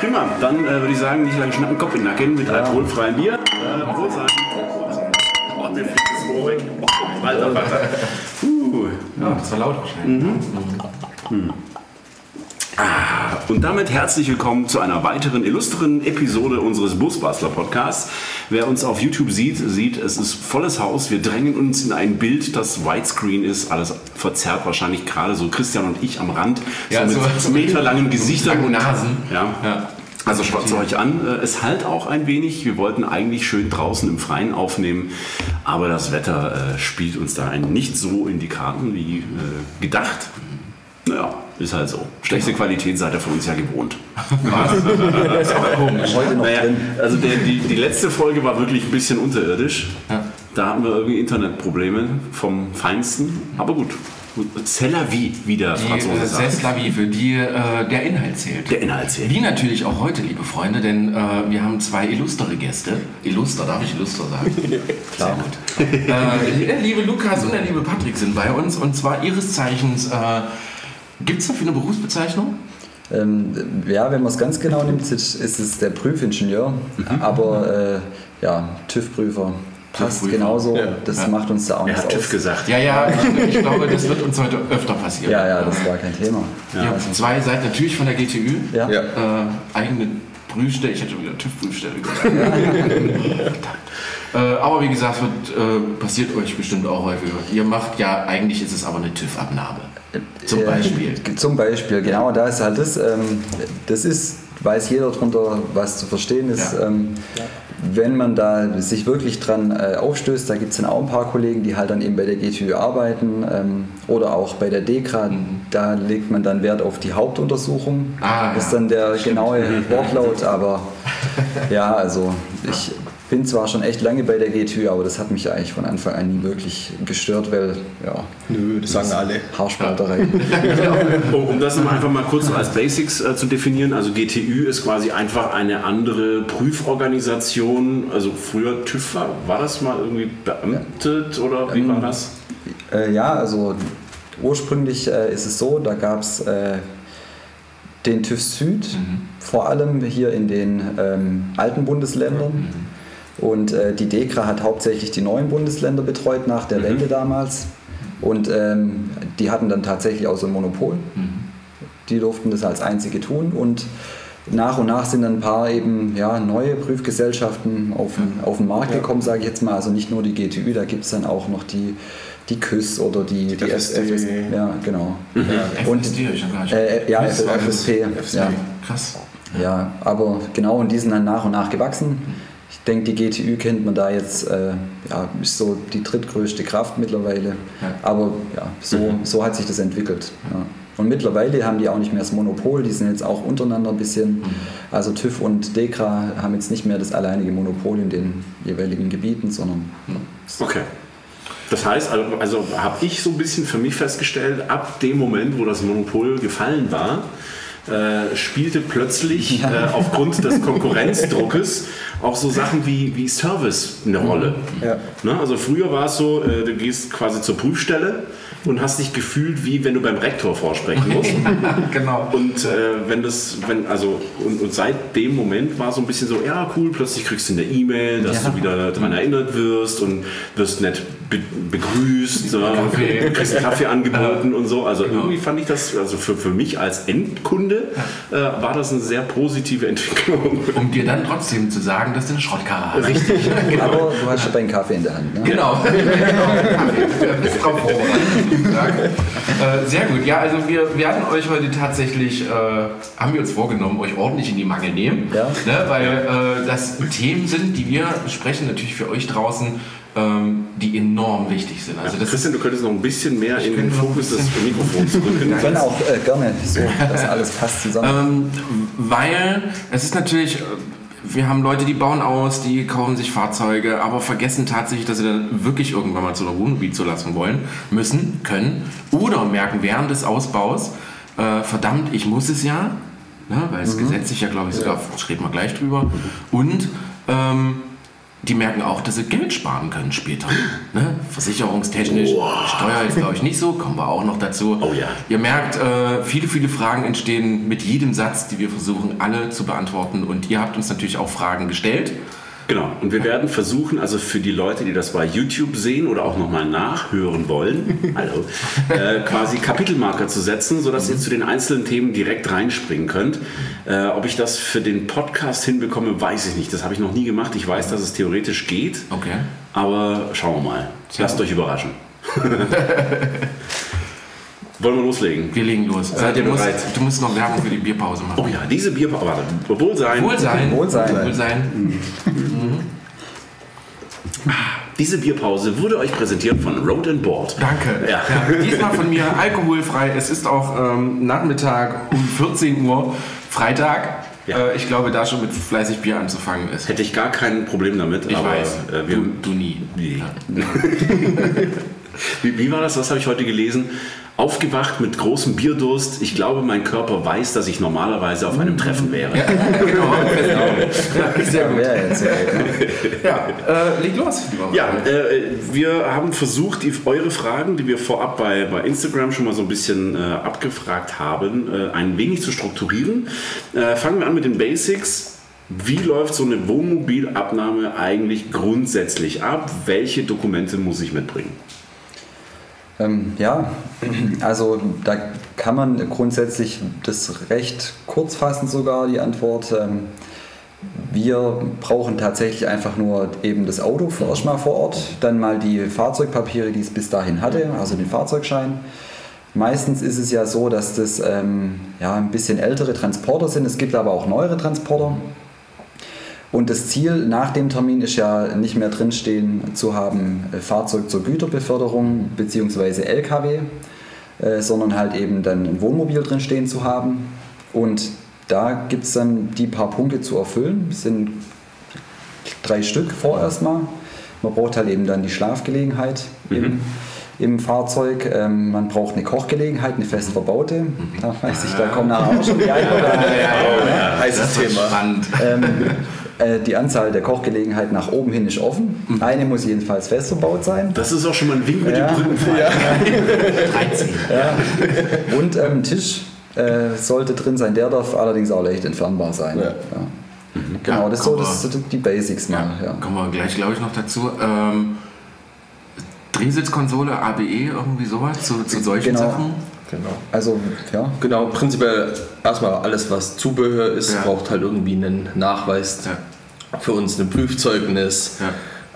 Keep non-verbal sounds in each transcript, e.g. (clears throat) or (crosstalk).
Prima, dann äh, würde ich sagen, nicht lange schnappen, Kopf in den Nacken mit alkoholfreiem Bier. Äh, Prost sein. Oh, mir fliegt das Rohr weg. Oh, alter Vater. Uh. Ja, das war laut wahrscheinlich. Ah, Und damit herzlich willkommen zu einer weiteren illustren Episode unseres Busbastler Podcasts. Wer uns auf YouTube sieht, sieht, es ist volles Haus. Wir drängen uns in ein Bild, das Widescreen ist. Alles verzerrt wahrscheinlich gerade so Christian und ich am Rand. Ja, so mit so- meterlangen Gesichtern langen Nasen. Ja. Ja. Also schaut es euch an. Äh, Es halt auch ein wenig. Wir wollten eigentlich schön draußen im Freien aufnehmen, aber das Wetter äh, spielt uns da nicht so in die Karten wie äh, gedacht. Naja, ist halt so. Schlechte Qualität seid ihr von uns ja gewohnt. (laughs) Komisch. Heute noch Naja, also der, die, die letzte Folge war wirklich ein bisschen unterirdisch. Ja. Da hatten wir irgendwie Internetprobleme vom Feinsten. Aber gut. C'est la vie, wie der Franzose äh, sagt. Seslavi, für die äh, der Inhalt zählt. Der Inhalt zählt. Wie natürlich auch heute, liebe Freunde, denn äh, wir haben zwei illustre Gäste. Illuster, darf ich illustre sagen? (laughs) Klar. Sehr gut. äh, der liebe Lukas und der liebe Patrick sind bei uns und zwar ihres Zeichens. Äh, Gibt es dafür eine Berufsbezeichnung? Ähm, ja, wenn man es ganz genau nimmt, ist es der Prüfingenieur, aber äh, ja, TÜV-Prüfer passt TÜV-Prüfer. genauso. Ja. Das Ja. macht uns da auch Er nichts hat TÜV aus. gesagt. Ja, ja, (laughs) ich, glaube, das wird uns heute öfter passieren. Ja, ja, das war kein Thema. Ihr habt zwei seid natürlich von der GTÜ. Ja. Ja. Äh, eigene Prüfstelle, ich hätte schon wieder TÜV-Prüfstelle gesagt. (laughs) äh, aber wie gesagt, wird, äh, passiert euch bestimmt auch häufiger. Ihr macht ja, eigentlich ist es aber eine TÜV-Abnahme. Zum Äh, Beispiel. Zum Beispiel, genau, da ist halt das, ähm, das ist, weiß jeder darunter, was zu verstehen ist. Ja. Ähm, wenn man da sich wirklich dran äh, aufstößt, da gibt es dann auch ein paar Kollegen, die halt dann eben bei der GTÜ arbeiten ähm, oder auch bei der DEKRA, da legt man dann Wert auf die Hauptuntersuchung. Ah, das ist ja. dann der genaue (laughs) Wortlaut, aber ja, also ich bin zwar schon echt lange bei der GTÜ, aber das hat mich eigentlich von Anfang an nie wirklich gestört, weil ja, Nö, das sagen alle. Haarspalterei. Um, (laughs) um das nochmal einfach mal kurz als Basics äh, zu definieren, also GTÜ ist quasi einfach eine andere Prüforganisation. Also früher TÜV war, war das mal irgendwie beamtet oder wie war das? Äh, ja, also ursprünglich äh, ist es so, da gab es äh, den TÜV Süd, vor allem hier in den ähm, alten Bundesländern. Und äh, die DEKRA hat hauptsächlich die neuen Bundesländer betreut nach der Wende damals. Und ähm, die hatten dann tatsächlich auch so ein Monopol. Die durften das als einzige tun. Und nach und nach sind dann ein paar eben ja, neue Prüfgesellschaften auf den, auf den Markt gekommen, sage ich jetzt mal. Also nicht nur die GTÜ, da gibt es dann auch noch die, die KÜS oder die, die FSD. FS, ja, genau. Und- FSD, ich hab gar nicht. Äh, ja. FSP. Ja. Krass. ja, aber genau, und die sind dann nach und nach gewachsen. Ich denke, die GTÜ kennt man da jetzt, äh, ja, ist so die drittgrößte Kraft mittlerweile. Ja. Aber ja, so, so hat sich das entwickelt. Ja. Und mittlerweile haben die auch nicht mehr das Monopol, die sind jetzt auch untereinander ein bisschen. Also TÜV und DEKRA haben jetzt nicht mehr das alleinige Monopol in den jeweiligen Gebieten, sondern Okay. Das heißt, also, also habe ich so ein bisschen für mich festgestellt, ab dem Moment, wo das Monopol gefallen war, äh, spielte plötzlich äh, aufgrund des Konkurrenzdruckes auch so Sachen wie, wie Service eine Rolle. Ja. Ne? Also früher war es so, äh, du gehst quasi zur Prüfstelle und hast dich gefühlt, wie wenn du beim Rektor vorsprechen musst. (laughs) genau. Und äh, wenn das, wenn, also, und, und seit dem Moment war so ein bisschen so, ja cool, plötzlich kriegst du eine E-Mail, dass Ja. du wieder daran erinnert wirst und wirst nett be begrüßt, Kaffee. kriegst (laughs) Kaffee angeboten und so. Also Genau. irgendwie fand ich das, also für, für mich als Endkunde äh, war das eine sehr positive (laughs) Entwicklung. Um dir dann trotzdem zu sagen, dass du eine Schrottkarre hast. Richtig. aber du hast ja deinen Kaffee in der Hand. Ne? Genau. genau. Tag. (laughs) Äh, sehr gut. Ja, also wir werden euch heute tatsächlich, äh, haben wir uns vorgenommen, euch ordentlich in die Mangel nehmen. Ja. Ne, weil äh, das Themen sind, die wir besprechen, natürlich für euch draußen, ähm, die enorm wichtig sind. Also das Christian, du könntest noch ein bisschen mehr in den Fokus des Mikrofons rücken. (laughs) Wir können auch äh, gerne so, dass alles passt zusammen. Ähm, weil es ist natürlich, äh, wir haben Leute, die bauen aus, die kaufen sich Fahrzeuge, aber vergessen tatsächlich, dass sie dann wirklich irgendwann mal zu einer Wohnmobilzulassung wollen, müssen, können oder merken während des Ausbaus, äh, verdammt, ich muss es ja, ne, weil es gesetzlich ja, glaube ich, sogar, reden wir gleich drüber, und ähm, die merken auch, dass sie Geld sparen können später. Ne? Versicherungstechnisch, Steuer ist glaube ich nicht so, kommen wir auch noch dazu. Oh ja. Ihr merkt, äh, viele, viele Fragen entstehen mit jedem Satz, die wir versuchen alle zu beantworten. Und ihr habt uns natürlich auch Fragen gestellt. Genau, und wir werden versuchen, also für die Leute, die das bei YouTube sehen oder auch nochmal nachhören wollen, (laughs) hallo, äh, quasi Kapitelmarker zu setzen, sodass ihr zu den einzelnen Themen direkt reinspringen könnt. Äh, ob ich das für den Podcast hinbekomme, weiß ich nicht. Das habe ich noch nie gemacht. Ich weiß, dass es theoretisch geht, Okay. aber schauen wir mal. Lasst euch überraschen. (laughs) Wollen wir loslegen? Wir legen los. Seid Äh, ihr du, musst, bereit? du musst noch Werbung für die Bierpause machen. Oh ja, diese Bierpause. Warte, Wohlsein. Wohlsein. Wohlsein. Wohlsein. Diese Bierpause wurde euch präsentiert von Road and Board. Danke. Ja. diesmal von mir alkoholfrei. Es ist auch ähm, Nachmittag um 14 Uhr, Freitag. Ja. Äh, ich glaube, da schon mit fleißig Bier anzufangen ist. Hätte ich gar kein Problem damit. Ich aber, weiß. Äh, wir, du, du nie. Nee. Ja. (laughs) Wie, wie war das? Das habe ich heute gelesen. Aufgewacht mit großem Bierdurst. Ich glaube, mein Körper weiß, dass ich normalerweise auf einem Treffen wäre. (laughs) genau. ja, sehr gut. Ja, äh, leg los. Ja, äh, wir haben versucht, die, eure Fragen, die wir vorab bei, bei Instagram schon mal so ein bisschen äh, abgefragt haben, äh, ein wenig zu strukturieren. Äh, fangen wir an mit den Basics. Wie läuft so eine Wohnmobilabnahme eigentlich grundsätzlich ab? Welche Dokumente muss ich mitbringen? Ähm, ja, also da kann man grundsätzlich das recht kurz fassen sogar, die Antwort. Ähm, wir brauchen tatsächlich einfach nur eben das Auto für erstmal vor Ort, dann mal die Fahrzeugpapiere, die es bis dahin hatte, also den Fahrzeugschein. Meistens ist es ja so, dass das ähm, ja, ein bisschen ältere Transporter sind. Es gibt aber auch neuere Transporter. Und das Ziel nach dem Termin ist ja nicht mehr drinstehen zu haben, äh, Fahrzeug zur Güterbeförderung bzw. LKW, äh, sondern halt eben dann ein Wohnmobil drinstehen zu haben. Und da gibt es dann die paar Punkte zu erfüllen. Das sind drei Stück vorerst mal. Man braucht halt eben dann die Schlafgelegenheit im, im Fahrzeug. Ähm, man braucht eine Kochgelegenheit, eine fest verbaute. Da weiß ich, da kommen nachher auch schon die ein oder (laughs) andere Heißes Thema. spannend. ähm, (laughs) äh, die Anzahl der Kochgelegenheiten nach oben hin ist offen. Eine muss jedenfalls fest verbaut sein. Das ist auch schon mal ein Wink mit Ja. dem Brückenpfeil. 13. Und ähm, ein Tisch äh, sollte drin sein. Der darf allerdings auch leicht entfernbar sein. Ja. Ja. Genau, Ja, das ist so das sind die Basics mal. Ja, Ja. kommen wir gleich, glaube ich, noch dazu. Ähm, Drehsitzkonsole, ABE, irgendwie sowas zu, zu solchen Genau. Sachen? Genau. Also, ja. Genau, prinzipiell erstmal alles, was Zubehör ist, Ja. braucht halt irgendwie einen Nachweis. Ja. Für uns ein Prüfzeugnis.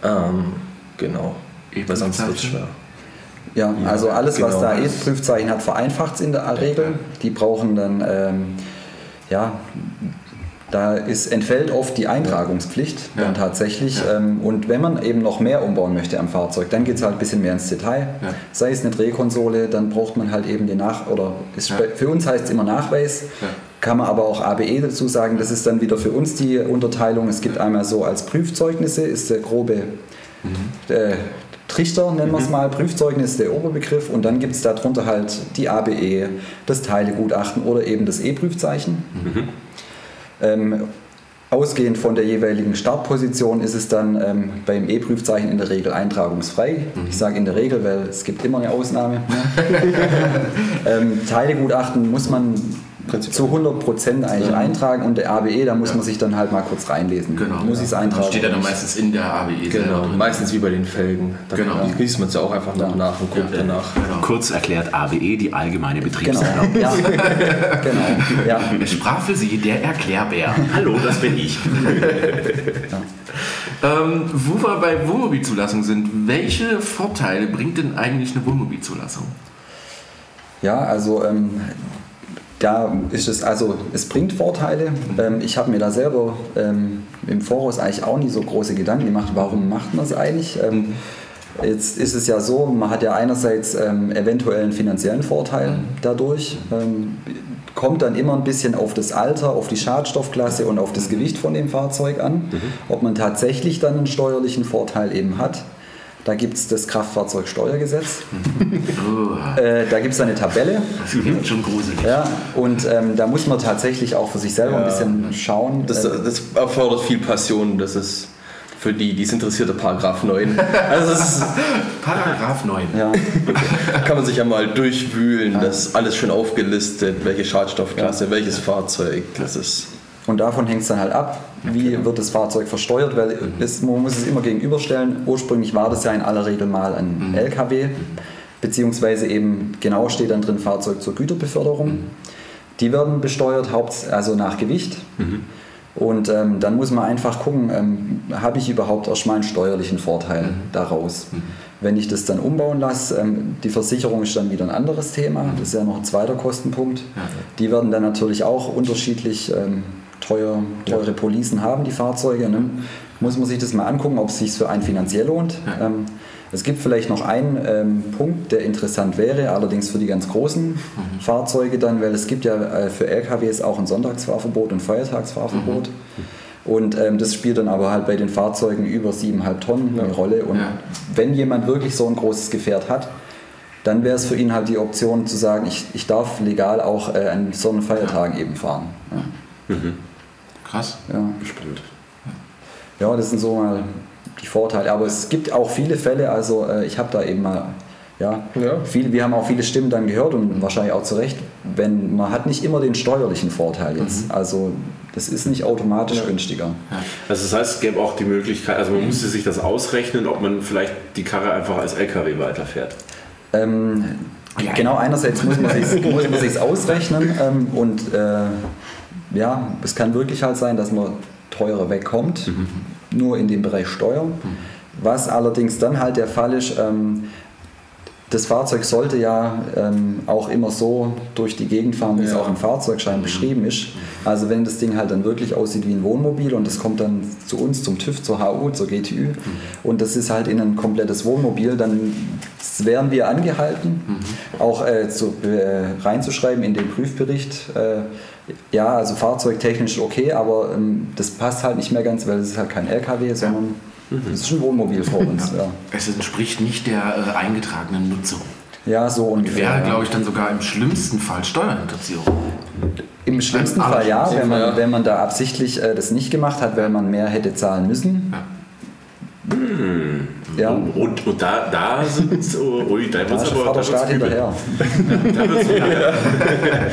Ja. Ähm, genau. Weil sonst wird es schwer. Ja, also alles, was genau. da E-Prüfzeichen hat, vereinfacht es in der Regel. Die brauchen dann, ähm, ja, da ist, entfällt oft die Eintragungspflicht Ja. dann tatsächlich. Ähm, und wenn man eben noch mehr umbauen möchte am Fahrzeug, dann geht es halt ein bisschen mehr ins Detail. Ja. Sei es eine Drehkonsole, dann braucht man halt eben den Nach- oder Ja. für uns heißt es immer Nachweis. Ja. Kann man aber auch ABE dazu sagen, das ist dann wieder für uns die Unterteilung. Es gibt einmal so als Prüfzeugnisse, ist der grobe äh, Trichter, nennen wir es mal, Prüfzeugnis der Oberbegriff und dann gibt es darunter halt die ABE, das Teilegutachten oder eben das E-Prüfzeichen. Ähm, ausgehend von der jeweiligen Startposition ist es dann ähm, beim E-Prüfzeichen in der Regel eintragungsfrei. Ich sage in der Regel, weil es gibt immer eine Ausnahme. Ne? (laughs) ähm, Teilegutachten muss man zu 100% eigentlich eintragen und der ABE, da muss man sich dann halt mal kurz reinlesen. Genau. Muss ich es eintragen? Steht ja dann meistens in der ABE selber Genau, drin. meistens wie bei den Felgen. Da Genau. liest man es ja auch einfach noch nach und guckt danach. Genau. Kurz erklärt ABE, die allgemeine Genau. Betriebserlaubnis. Ja. genau. Ja. (laughs) Es sprach für Sie der Erklärbär. Hallo, das bin ich. (laughs) Ähm, wo wir bei Wohnmobilzulassung sind, welche Vorteile bringt denn eigentlich eine Wohnmobilzulassung? Ja, also ähm, da ist es, also es bringt Vorteile. Ähm, ich habe mir da selber ähm, im Voraus eigentlich auch nie so große Gedanken gemacht, warum macht man es eigentlich? Ähm, jetzt ist es ja so, man hat ja einerseits ähm, eventuell einen finanziellen Vorteil dadurch, ähm, kommt dann immer ein bisschen auf das Alter, auf die Schadstoffklasse und auf das Gewicht von dem Fahrzeug an, ob man tatsächlich dann einen steuerlichen Vorteil eben hat. Da gibt es das Kraftfahrzeugsteuergesetz. (laughs) Oh, Äh, da gibt es eine Tabelle. das klingt schon gruselig. Ja, und ähm, da muss man tatsächlich auch für sich selber ein Ja. bisschen schauen. Das, äh, das erfordert viel Passion, das ist Für die, die es interessiert, Paragraph 9. Also ist, (laughs) Paragraph 9. Ja, kann man sich ja mal durchwühlen. Das ist alles schön aufgelistet, welche Schadstoffklasse, welches Fahrzeug. Das ist und davon hängt es dann halt ab, wie wird das Fahrzeug versteuert, weil es, man muss es immer gegenüberstellen. Ursprünglich war das ja in aller Regel mal ein LKW, beziehungsweise eben genau steht dann drin Fahrzeug zur Güterbeförderung. Die werden besteuert, haupt, also nach Gewicht. Und ähm, dann muss man einfach gucken, ähm, habe ich überhaupt erstmal einen steuerlichen Vorteil daraus. Wenn ich das dann umbauen lasse, ähm, die Versicherung ist dann wieder ein anderes Thema, das ist ja noch ein zweiter Kostenpunkt. Die werden dann natürlich auch unterschiedlich ähm, teuer, teure Policen haben, die Fahrzeuge. Ne? Muss man sich das mal angucken, ob es sich für einen finanziell lohnt. Ähm, es gibt vielleicht noch einen ähm, Punkt, der interessant wäre, allerdings für die ganz großen Fahrzeuge dann, weil es gibt ja äh, für LKWs auch ein Sonntagsfahrverbot und Feiertagsfahrverbot. Und ähm, das spielt dann aber halt bei den Fahrzeugen über 7,5 Tonnen eine Rolle. Und Ja. wenn jemand wirklich so ein großes Gefährt hat, dann wäre es für ihn halt die Option zu sagen, ich, ich darf legal auch äh, an so einen Feiertagen eben fahren. Ja. Krass. Ja. Spannend. Ja, das sind so mal die Vorteile. Aber es gibt auch viele Fälle, also äh, ich habe da eben mal, ja, Ja. Viele, wir haben auch viele Stimmen dann gehört und wahrscheinlich auch zu Recht, wenn man hat nicht immer den steuerlichen Vorteil jetzt. Also das ist nicht automatisch günstiger. Also das heißt, es gäbe auch die Möglichkeit, also man müsste sich das ausrechnen, ob man vielleicht die Karre einfach als LKW weiterfährt. Ähm, Ja. genau, einerseits muss man sich muss man sich's ausrechnen ähm, und äh, ja, es kann wirklich halt sein, dass man teurer wegkommt, nur in dem Bereich Steuern. Was allerdings dann halt der Fall ist, ähm, das Fahrzeug sollte ja ähm, auch immer so durch die Gegend fahren, wie es Ja. auch im Fahrzeugschein beschrieben ist. Also wenn das Ding halt dann wirklich aussieht wie ein Wohnmobil und das kommt dann zu uns, zum TÜV, zur HU, zur GTÜ und das ist halt in ein komplettes Wohnmobil, dann wären wir angehalten, auch äh, zu, äh, reinzuschreiben in den Prüfbericht, äh, ja, also fahrzeugtechnisch okay, aber ähm, das passt halt nicht mehr ganz, weil es ist halt kein LKW, sondern es ist ein Wohnmobil vor uns. Ja, Es entspricht nicht der äh, eingetragenen Nutzung. ja so ungefähr. Wäre, ja. glaube ich, dann sogar im schlimmsten Fall Steuerhinterziehung. Im schlimmsten Fall ja, wenn man, ja. wenn man da absichtlich äh, das nicht gemacht hat, weil man mehr hätte zahlen müssen. Ja, Und, und da, da sind so, ui, da da wird's ist der aber, da übel. hinterher. Da wird's übel.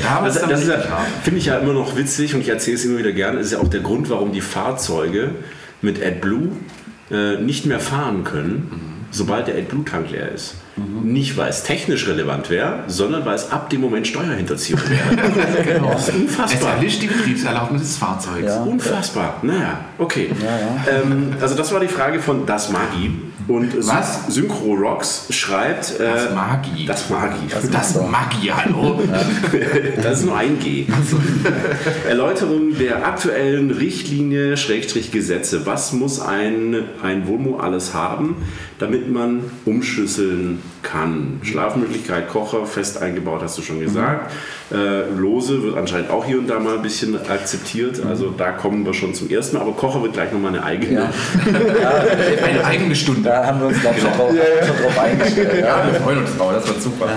Da Das, dann das ist ja, finde ich ja immer noch witzig und ich erzähle es immer wieder gerne. Das ist ja auch der Grund, warum die Fahrzeuge mit AdBlue äh, nicht mehr fahren können, sobald der AdBlue-Tank leer ist. Nicht, weil es technisch relevant wäre, sondern weil es ab dem Moment Steuerhinterziehung wäre. (laughs) Genau. Das ist Es unfassbar. erlischt die Betriebserlaubnis des Fahrzeugs. Ja. Unfassbar. Naja, okay. Ja, Ähm, also das war die Frage von Das Magi. Und Was? Synchro Rocks schreibt... Äh, Das Magi. Das Magi. Das Magi, hallo. (laughs) Das ist nur ein G. (laughs) Erläuterung der aktuellen Richtlinie, Schrägstrich Gesetze. Was muss ein, ein Wohnmo alles haben, damit man umschlüsseln kann? Schlafmöglichkeit, Kocher, fest eingebaut, hast du schon gesagt. Äh, Lose wird anscheinend auch hier und da mal ein bisschen akzeptiert. Also da kommen wir schon zum ersten Mal. Aber Kocher wird gleich nochmal eine eigene. Ja. (laughs) Eine eigene Stunde. Da haben wir uns, glaube ich, schon, drauf, schon drauf eingestellt. Ja. Ja, wir freuen uns drauf, das wird super.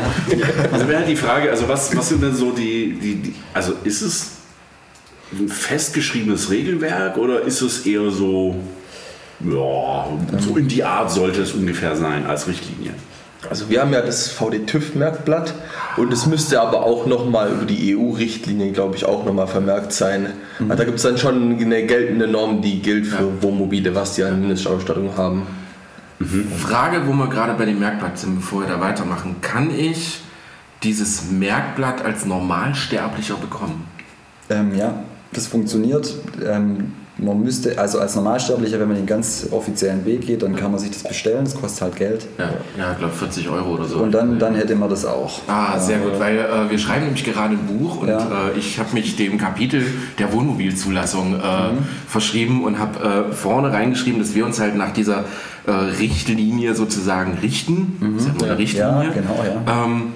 Also wäre halt die Frage, also was, was sind denn so die, die, die, also ist es ein festgeschriebenes Regelwerk oder ist es eher so, ja, so in die Art sollte es ungefähr sein als Richtlinie? Also wir haben ja das VD-TÜV-Merkblatt und es müsste aber auch nochmal über die EU-Richtlinie, glaube ich, auch nochmal vermerkt sein. Also da gibt es dann schon eine geltende Norm, die gilt für Wohnmobile, was die an Mindestausstattung haben. Frage, wo wir gerade bei dem Merkblatt sind, bevor wir da weitermachen. Kann ich dieses Merkblatt als Normalsterblicher bekommen? Ähm, ja, das funktioniert. Ähm, man müsste, also als Normalsterblicher, wenn man den ganz offiziellen Weg geht, dann kann man sich das bestellen, das kostet halt Geld. Ja, ja ich glaube 40 Euro oder so. Und dann, dann hätte man das auch. Ah, sehr gut, weil äh, wir schreiben nämlich gerade ein Buch und Ja. äh, ich habe mich dem Kapitel der Wohnmobilzulassung äh, verschrieben und habe äh, vorne reingeschrieben, dass wir uns halt nach dieser äh, Richtlinie sozusagen richten. Das ist ja nur eine Richtlinie. Ja, genau, ja. Ähm,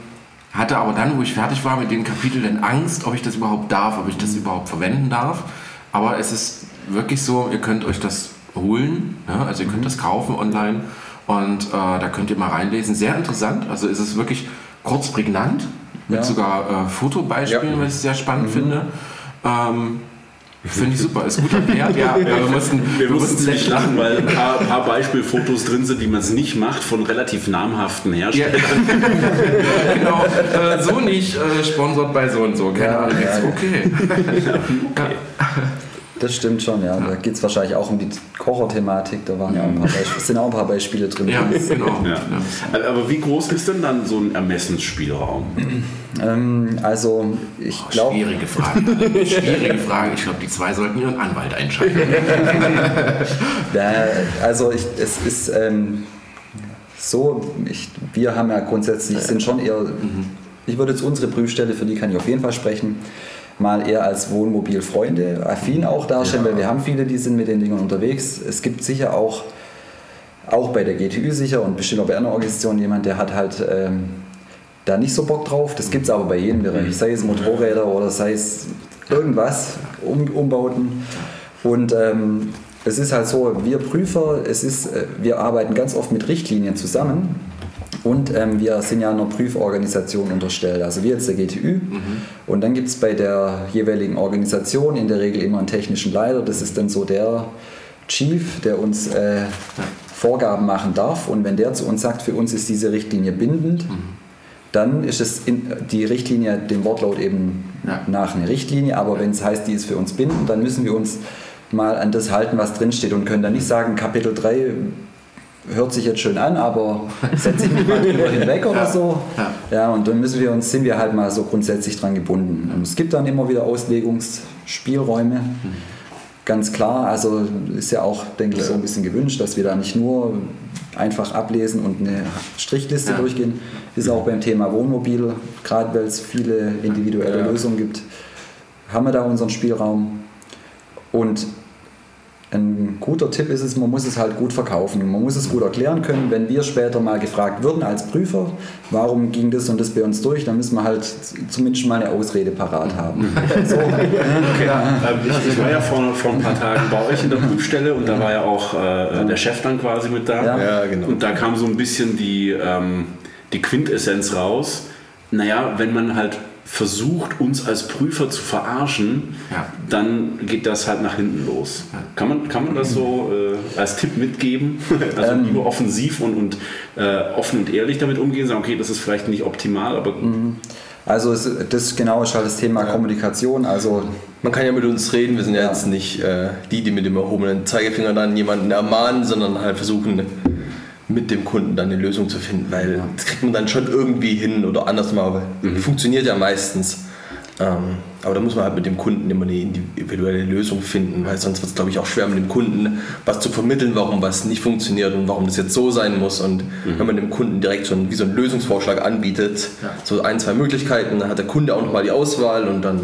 hatte aber dann, wo ich fertig war mit dem Kapitel, dann Angst, ob ich das überhaupt darf, ob ich das überhaupt verwenden darf. Aber es ist wirklich so, ihr könnt euch das holen, ja? also ihr könnt das kaufen online und äh, da könnt ihr mal reinlesen. Sehr interessant, also ist es wirklich kurz prägnant, mit Ja. sogar äh, Fotobeispielen, Ja. was ich sehr spannend finde. Ähm, Finde ich super, ist gut erklärt. Ja, (laughs) ja, wir mussten, wir mussten nicht lachen, weil ein paar, paar, (laughs) Beispielfotos drin sind, wie man es nicht macht, von relativ namhaften Herstellern. Ja. (laughs) genau, äh, so nicht äh, sponsort bei so und so. Keine Ahnung, ja, okay. okay. Das stimmt schon, ja. Da geht es wahrscheinlich auch um die Kocher-Thematik. Da waren ja auch ein paar Beispiele, sind auch ein paar Beispiele drin. Ja, genau. Ja. Aber wie groß ist denn dann so ein Ermessensspielraum? Ähm, also, ich oh, glaube. Schwierige Frage. Schwierige Frage. Ich glaube, die zwei sollten ihren Anwalt einschalten. (laughs) ja, also, ich, es ist ähm, so, ich, wir haben ja grundsätzlich, sind schon eher. Mhm. Ich würde jetzt unsere Prüfstelle, für die kann ich auf jeden Fall sprechen mal eher als Wohnmobilfreunde affin auch darstellen, ja. weil wir haben viele, die sind mit den Dingen unterwegs. Es gibt sicher auch, auch bei der GTÜ sicher und bestimmt auch bei anderen Organisationen jemand, der hat halt ähm, da nicht so Bock drauf. Das gibt es aber bei jedem Bereich, sei es Motorräder oder sei es irgendwas, um, Umbauten. Und ähm, es ist halt so, wir Prüfer, es ist, äh, wir arbeiten ganz oft mit Richtlinien zusammen und ähm, wir sind ja einer Prüforganisation unterstellt, also wir jetzt der GTÜ. Mhm. Und dann gibt es bei der jeweiligen Organisation in der Regel immer einen technischen Leiter. Das ist dann so der Chief, der uns äh, Vorgaben machen darf. Und wenn der zu uns sagt, für uns ist diese Richtlinie bindend, mhm. dann ist es in, die Richtlinie dem Wortlaut eben ja. nach eine Richtlinie. Aber wenn es heißt, die ist für uns bindend, dann müssen wir uns mal an das halten, was drinsteht und können dann nicht sagen, Kapitel 3 hört sich jetzt schön an, aber (laughs) setze ich mich mal drüber hinweg oder so. Ja. ja, und dann müssen wir uns, sind wir halt mal so grundsätzlich dran gebunden. Und es gibt dann immer wieder Auslegungsspielräume. Mhm. Ganz klar, also ist ja auch, denke ich, so ein bisschen gewünscht, dass wir da nicht nur einfach ablesen und eine Strichliste ja. durchgehen. Ist auch beim Thema Wohnmobil, gerade weil es viele individuelle ja. Lösungen gibt, haben wir da unseren Spielraum. Und ein guter Tipp ist es, man muss es halt gut verkaufen. Man muss es gut erklären können. Wenn wir später mal gefragt würden als Prüfer, warum ging das und das bei uns durch, dann müssen wir halt zumindest mal eine Ausrede parat haben. so. (laughs) okay. ja. ich, ich, war ja vor, vor ein paar Tagen bei euch in der Prüfstelle und da war ja auch äh, der Chef dann quasi mit da. Ja. ja. genau. Und da kam so ein bisschen die, ähm, die Quintessenz raus. Naja, wenn man halt versucht, uns als Prüfer zu verarschen, ja. dann geht das halt nach hinten los. Ja. Kann, man, kann man das so äh, als Tipp mitgeben? (laughs) Also ähm. lieber offensiv und, und äh, offen und ehrlich damit umgehen, sagen, okay, das ist vielleicht nicht optimal, aber... Mhm. Also es, das genau ist halt das Thema ja. Kommunikation. Also man kann ja mit uns reden, wir sind ja, jetzt nicht äh, die, die mit dem erhobenen Zeigefinger dann jemanden ermahnen, sondern halt versuchen mit dem Kunden dann eine Lösung zu finden, weil das kriegt man dann schon irgendwie hin oder anders mal, mhm. funktioniert ja meistens. Ähm, aber da muss man halt mit dem Kunden immer eine individuelle Lösung finden, weil sonst wird es, glaube ich, auch schwer mit dem Kunden was zu vermitteln, warum was nicht funktioniert und warum das jetzt so sein muss. Und mhm. wenn man dem Kunden direkt so einen, wie so einen Lösungsvorschlag anbietet, ja. so ein, zwei Möglichkeiten, dann hat der Kunde auch nochmal die Auswahl und dann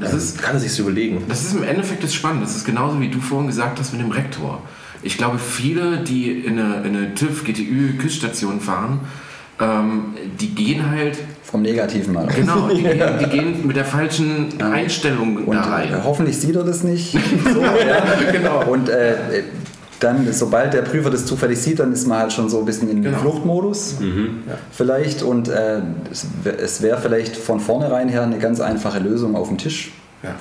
das ist, kann er sich überlegen. Das ist im Endeffekt das Spannende. Das ist genauso wie du vorhin gesagt hast mit dem Rektor. Ich glaube, viele, die in eine, in eine TÜV, GTÜ, KÜS-Station fahren, ähm, die gehen halt. Vom Negativen mal. Genau, die, (laughs) gehen, die gehen mit der falschen Einstellung und da rein. Äh, hoffentlich sieht er das nicht. (laughs) so, ja. genau. Und äh, dann, sobald der Prüfer das zufällig sieht, dann ist man halt schon so ein bisschen in genau. Fluchtmodus mhm. vielleicht und äh, es wäre vielleicht von vornherein her eine ganz einfache Lösung auf dem Tisch ja.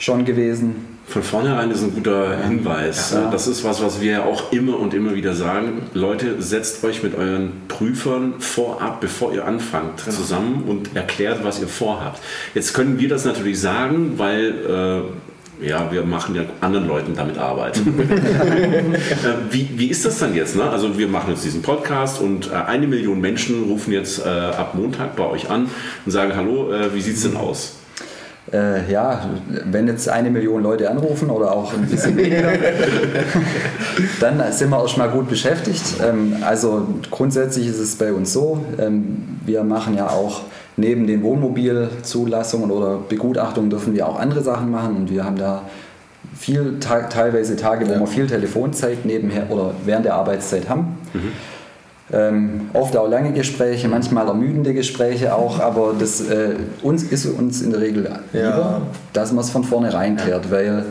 schon gewesen von vornherein ist ein guter Hinweis. Ja. Das ist was, was wir auch immer und immer wieder sagen. Leute, setzt euch mit euren Prüfern vorab, bevor ihr anfangt, ja. zusammen und erklärt, was ihr vorhabt. Jetzt können wir das natürlich sagen, weil äh, ja, wir machen ja anderen Leuten damit Arbeit. (laughs) Äh, wie, wie ist das dann jetzt? Ne? Also wir machen jetzt diesen Podcast und äh, eine Million Menschen rufen jetzt äh, ab Montag bei euch an und sagen, hallo, äh, wie sieht es denn aus? Äh, ja, wenn jetzt eine Million Leute anrufen oder auch ein bisschen weniger, (laughs) dann sind wir auch schon mal gut beschäftigt. Ähm, also grundsätzlich ist es bei uns so, ähm, wir machen ja auch neben den Wohnmobilzulassungen oder Begutachtungen dürfen wir auch andere Sachen machen und wir haben da viel teilweise Tage, wo ja. wir viel Telefonzeit nebenher oder während der Arbeitszeit haben. Mhm. Ähm, oft auch lange Gespräche, manchmal ermüdende Gespräche auch, aber das äh, uns ist uns in der Regel lieber, ja. dass man es von vornherein klärt, weil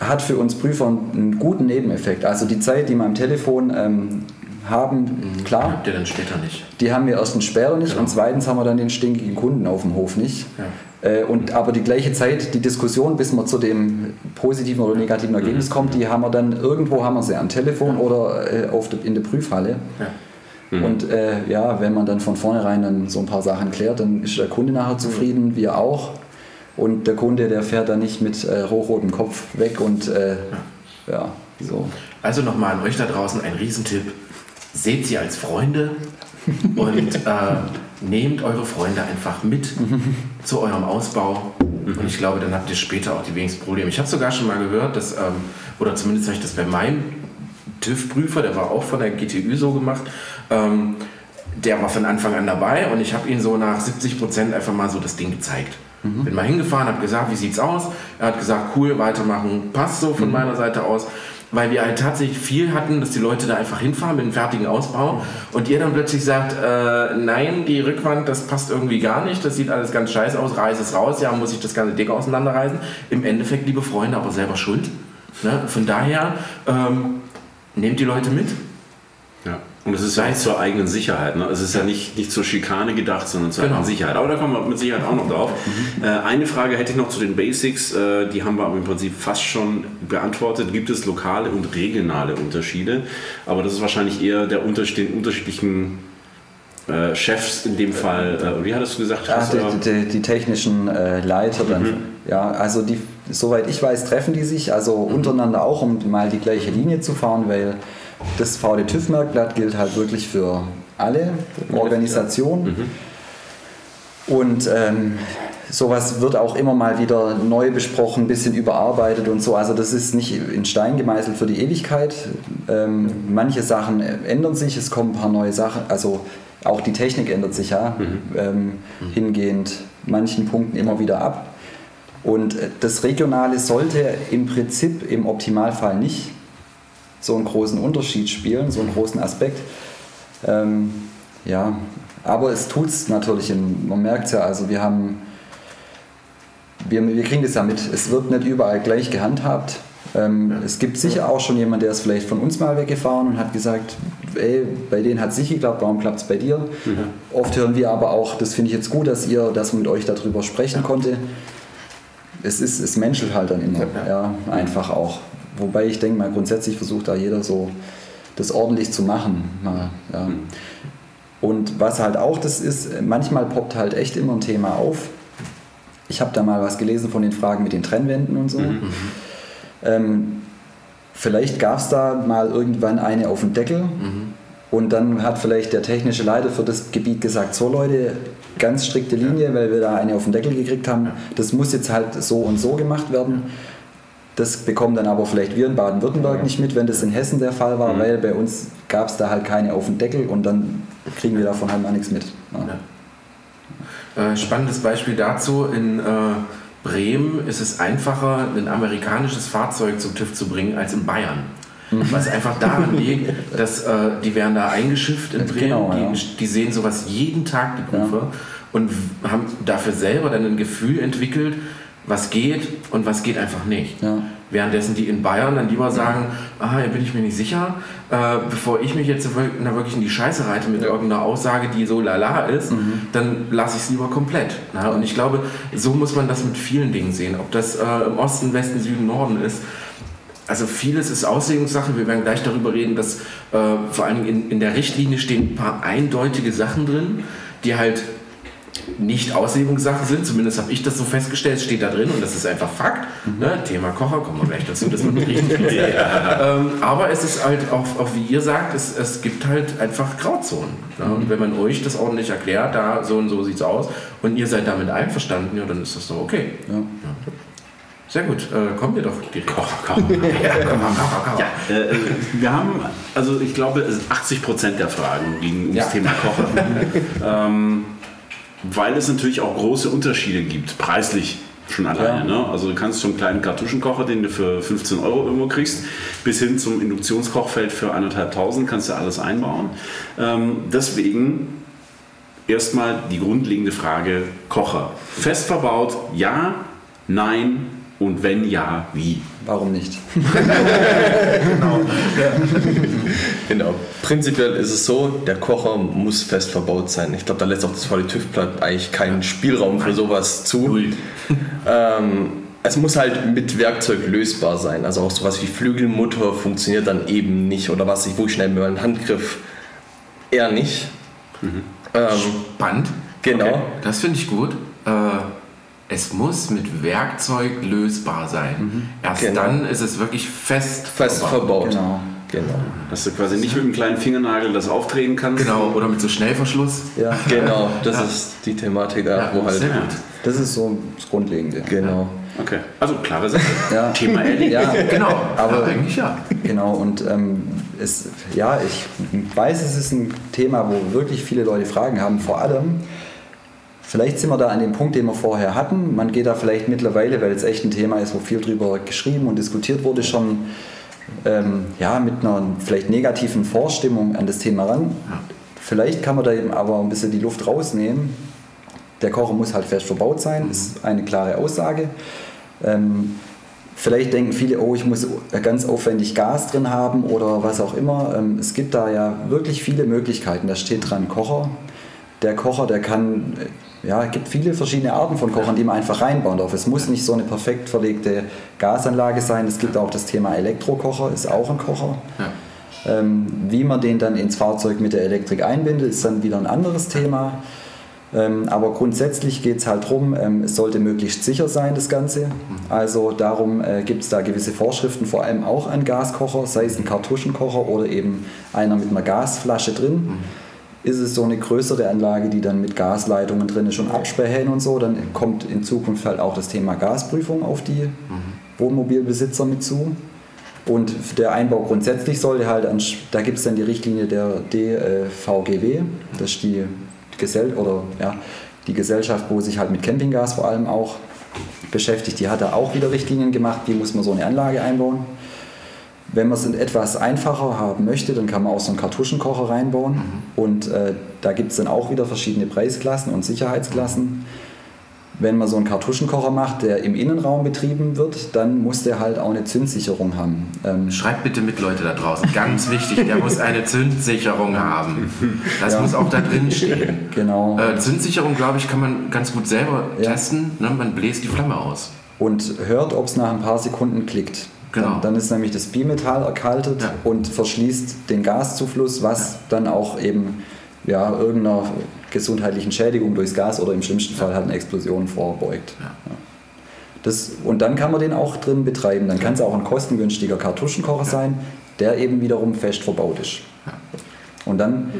hat für uns Prüfer einen guten Nebeneffekt. Also die Zeit, die wir am Telefon ähm, haben, mhm. klar. Ihr dann später nicht. Die haben wir erstens später nicht genau. und zweitens haben wir dann den stinkigen Kunden auf dem Hof nicht. Ja. Äh, und aber die gleiche Zeit, die Diskussion, bis man zu dem positiven oder negativen Ergebnis kommt, die haben wir dann irgendwo haben wir sie am Telefon oder äh, auf der, in der Prüfhalle. Ja. Und äh, ja, wenn man dann von vornherein dann so ein paar Sachen klärt, dann ist der Kunde nachher zufrieden, wir auch. Und der Kunde, der fährt dann nicht mit äh, hochrotem Kopf weg und äh, ja, so. Also nochmal an euch da draußen ein Riesentipp. Seht sie als Freunde und äh, (laughs) nehmt eure Freunde einfach mit (laughs) zu eurem Ausbau. Und ich glaube, dann habt ihr später auch die wenigsten Probleme. Ich habe sogar schon mal gehört, dass, ähm, oder zumindest habe ich das bei meinem TÜV-Prüfer, der war auch von der GTÜ so gemacht, ähm, der war von Anfang an dabei und ich habe ihm so nach 70 Prozent einfach mal so das Ding gezeigt. Bin mal hingefahren, habe gesagt, wie sieht's aus? Er hat gesagt, cool, weitermachen, passt so von meiner Seite aus. Weil wir halt tatsächlich viel hatten, dass die Leute da einfach hinfahren mit einem fertigen Ausbau und ihr dann plötzlich sagt, äh, nein, die Rückwand, das passt irgendwie gar nicht, das sieht alles ganz scheiße aus, reiß es raus, ja, muss ich das ganze Ding auseinanderreißen. Im Endeffekt, liebe Freunde, aber selber schuld. Ne? Von daher, ähm, nehmt die Leute mit. Und es ist ja auch zur eigenen Sicherheit. Ne? Es ist ja nicht, nicht zur Schikane gedacht, sondern zur Genau. eigenen Sicherheit. Aber da kommen wir mit Sicherheit auch noch drauf. Äh, eine Frage hätte ich noch zu den Basics. Äh, die haben wir aber im Prinzip fast schon beantwortet. Gibt es lokale und regionale Unterschiede? Aber das ist wahrscheinlich eher der Unterschied, den unterschiedlichen äh, Chefs in dem Fall. Äh, wie hattest du gesagt? Ja, Christoph? die, die, die technischen äh, Leiter dann. Ja, also die, soweit ich weiß, treffen die sich also untereinander auch, um mal die gleiche Linie zu fahren, weil das VD TÜV-Merkblatt gilt halt wirklich für alle Organisationen. Und ähm, sowas wird auch immer mal wieder neu besprochen, ein bisschen überarbeitet und so. Also das ist nicht in Stein gemeißelt für die Ewigkeit. Ähm, manche Sachen ändern sich, es kommen ein paar neue Sachen. Also auch die Technik ändert sich ja ähm, hingehend manchen Punkten immer wieder ab. Und äh, das Regionale sollte im Prinzip im Optimalfall nicht so einen großen Unterschied spielen, so einen großen Aspekt. Ähm, ja, aber es tut es natürlich, in, man merkt es ja, also wir haben, wir, wir kriegen das ja mit, es wird nicht überall gleich gehandhabt. Ähm, Es gibt sicher auch schon jemand, der ist vielleicht von uns mal weggefahren und hat gesagt, ey, bei denen hat es nicht geklappt, warum klappt es bei dir? Oft hören wir aber auch, das finde ich jetzt gut, dass ihr, man mit euch darüber sprechen konnte. Es ist, es menschelt halt dann immer, ja, einfach auch. Wobei ich denke mal, grundsätzlich versucht da jeder so das ordentlich zu machen. Mal, ja. Und was halt auch das ist, manchmal poppt halt echt immer ein Thema auf. Ich habe da mal was gelesen von den Fragen mit den Trennwänden und so. Ähm, vielleicht gab es da mal irgendwann eine auf dem Deckel und dann hat vielleicht der technische Leiter für das Gebiet gesagt, so Leute, ganz strikte Linie, weil wir da eine auf den Deckel gekriegt haben. Das muss jetzt halt so und so gemacht werden. Das bekommen dann aber vielleicht wir in Baden-Württemberg nicht mit, wenn das in Hessen der Fall war, weil bei uns gab es da halt keine auf den Deckel und dann kriegen wir davon halt mal nichts mit. Ja. Äh, spannendes Beispiel dazu. In äh, Bremen ist es einfacher, ein amerikanisches Fahrzeug zum TÜV zu bringen, als in Bayern. Was einfach daran (laughs) liegt, dass äh, die werden da eingeschifft in Bremen, Genau, ja. die, die sehen sowas jeden Tag, die Prüfer, und w- haben dafür selber dann ein Gefühl entwickelt, was geht und was geht einfach nicht. Ja. Währenddessen die in Bayern dann lieber sagen, ah, hier bin ich mir nicht sicher, äh, bevor ich mich jetzt wirklich in die Scheiße reite mit irgendeiner Aussage, die so lala ist, dann lasse ich es lieber komplett. Na? Und ich glaube, so muss man das mit vielen Dingen sehen. Ob das äh, im Osten, Westen, Süden, Norden ist. Also vieles ist Auslegungssache. Wir werden gleich darüber reden, dass äh, vor allem in, in der Richtlinie stehen ein paar eindeutige Sachen drin, die halt nicht Auslegungssache sind, zumindest habe ich das so festgestellt, es steht da drin und das ist einfach Fakt. Ne? Thema Kocher, kommen wir gleich dazu, das wird richtig (laughs) ähm, Aber es ist halt auch, auch wie ihr sagt, es, es gibt halt einfach Grauzonen. Ne? Und wenn man euch das ordentlich erklärt, da so und so sieht es aus und ihr seid damit einverstanden, ja, dann ist das doch okay. Ja. Sehr gut, äh, kommen wir doch direkt. Kocher, Kocher. (laughs) Ja, Kocher. Ja, wir haben, also ich glaube, es sind 80 Prozent der Fragen gegen ums Ja. Thema Kocher. (laughs) ähm, weil es natürlich auch große Unterschiede gibt, preislich schon alleine. Ne? Also du kannst vom kleinen Kartuschenkocher, den du für 15 Euro irgendwo kriegst, bis hin zum Induktionskochfeld für 1.500 kannst du alles einbauen. Ähm, deswegen erstmal die grundlegende Frage Kocher. Fest verbaut, ja, nein Und wenn ja, wie? Warum nicht? (laughs) Genau. Prinzipiell ist es so, der Kocher muss fest verbaut sein. Ich glaube, da lässt auch das VD-TÜV-Blatt eigentlich keinen Spielraum für sowas zu. Ähm, es muss halt mit Werkzeug lösbar sein. Also auch sowas wie Flügelmutter funktioniert dann eben nicht. Oder was ich, wo ich schnell mit meinem Handgriff eher nicht. Ähm, Spannend. genau. Okay, das finde ich gut. Äh, es muss mit Werkzeug lösbar sein. Erst Genau. dann ist es wirklich fest. Fest verbaut. verbaut. Genau. Genau. Dass du quasi nicht mit einem kleinen Fingernagel das aufdrehen kannst. Genau, oder mit so Schnellverschluss. Ja, Genau, das ist die Thematik, ja, wo halt. sehr gut. das ist so das Grundlegende. Genau. Okay, also klare Sache. Ja. Thema (laughs) erledigt. Ja, Genau, Aber- ja, eigentlich ja. Genau, und ähm, es, ja, ich weiß, es ist ein Thema, wo wirklich viele Leute Fragen haben. Vor allem, vielleicht sind wir da an dem Punkt, den wir vorher hatten. Man geht da vielleicht mittlerweile, weil es echt ein Thema ist, wo viel drüber geschrieben und diskutiert wurde, schon ähm, ja, mit einer vielleicht negativen Vorstimmung an das Thema ran. Vielleicht kann man da eben aber ein bisschen die Luft rausnehmen. Der Kocher muss halt fest verbaut sein, ist eine klare Aussage. Ähm, vielleicht denken viele, oh, ich muss ganz aufwendig Gas drin haben oder was auch immer. Ähm, es gibt da ja wirklich viele Möglichkeiten. Da steht dran Kocher. Der Kocher, der kann, ja, es gibt viele verschiedene Arten von Kochern, die man einfach reinbauen darf. Es muss nicht so eine perfekt verlegte Gasanlage sein. Es gibt auch das Thema Elektrokocher, ist auch ein Kocher. Ja. Ähm, wie man den dann ins Fahrzeug mit der Elektrik einbindet, ist dann wieder ein anderes Thema. Ähm, aber grundsätzlich geht es halt darum, ähm, es sollte möglichst sicher sein, das Ganze. Also darum äh, gibt es da gewisse Vorschriften, vor allem auch an Gaskocher, sei es ein Kartuschenkocher oder eben einer mit einer Gasflasche drin. Ist es so eine größere Anlage, die dann mit Gasleitungen drin ist und Absperrhähnen und so, dann kommt in Zukunft halt auch das Thema Gasprüfung auf die Wohnmobilbesitzer mit zu. Und der Einbau grundsätzlich sollte halt, an, da gibt es dann die Richtlinie der DVGW, das ist die, Gesell oder, ja, die Gesellschaft, wo sich halt mit Campinggas vor allem auch beschäftigt. Die hat da auch wieder Richtlinien gemacht, wie muss man so eine Anlage einbauen. Wenn man es etwas einfacher haben möchte, dann kann man auch so einen Kartuschenkocher reinbauen. Und äh, da gibt es dann auch wieder verschiedene Preisklassen und Sicherheitsklassen. Wenn man so einen Kartuschenkocher macht, der im Innenraum betrieben wird, dann muss der halt auch eine Zündsicherung haben. Ähm, Schreibt bitte mit, Leute da draußen. Ganz wichtig, der muss eine Zündsicherung haben. Das muss auch da drin stehen. genau. Äh, Zündsicherung, glaube ich, kann man ganz gut selber Ja. testen. Ne? Man bläst die Flamme aus. Und hört, ob es nach ein paar Sekunden klickt. Genau. Dann, dann ist nämlich das Bimetall erkaltet Ja. und verschließt den Gaszufluss, was dann auch eben ja, irgendeiner gesundheitlichen Schädigung durchs Gas oder im schlimmsten Fall halt eine Explosion vorbeugt. Ja. Das, und dann kann man den auch drin betreiben. Dann kann es auch ein kostengünstiger Kartuschenkocher sein, der eben wiederum fest verbaut ist. Und dann,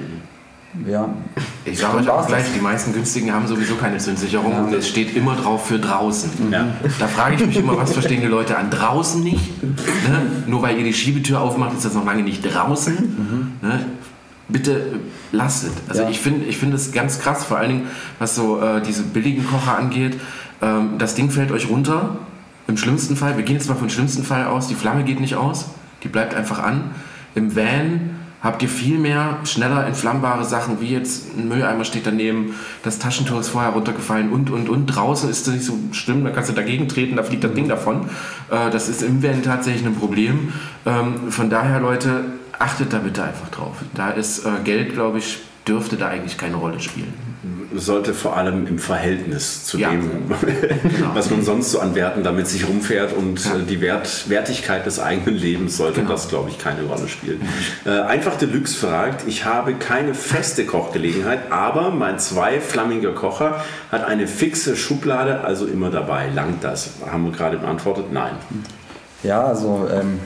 ja, Ich sage euch auch gleich, die meisten günstigen haben sowieso keine Zündsicherung und es steht immer drauf für draußen. Ja. Da frage ich mich immer, was verstehen die Leute an draußen nicht? Ne? Nur weil ihr die Schiebetür aufmacht, ist das noch lange nicht draußen. Ne? Bitte äh, lasst es. Also Ja. ich finde ich finde es ganz krass, vor allen Dingen, was so äh, diese billigen Kocher angeht. Ähm, das Ding fällt euch runter. Im schlimmsten Fall, wir gehen jetzt mal vom schlimmsten Fall aus, die Flamme geht nicht aus, die bleibt einfach an. Im Van habt ihr viel mehr schneller entflammbare Sachen, wie jetzt ein Mülleimer steht daneben, das Taschentuch ist vorher runtergefallen und, und, und. Draußen ist das nicht so schlimm, da kannst du dagegen treten, da fliegt das Ding davon. Äh, das ist im Van tatsächlich ein Problem. Ähm, von daher, Leute, achtet da bitte einfach drauf. Da ist äh, Geld, glaube ich, dürfte da eigentlich keine Rolle spielen. Sollte vor allem im Verhältnis zu Ja. dem, (laughs) was man sonst so an Werten damit sich rumfährt und Ja. äh, die Wert, Wertigkeit des eigenen Lebens sollte Genau. das, glaube ich, keine Rolle spielen. Äh, Einfach Deluxe fragt, ich habe keine feste Kochgelegenheit, aber mein zweiflammiger Kocher hat eine fixe Schublade, also immer dabei. Langt das? Haben wir gerade beantwortet? Nein. Ja, also ähm,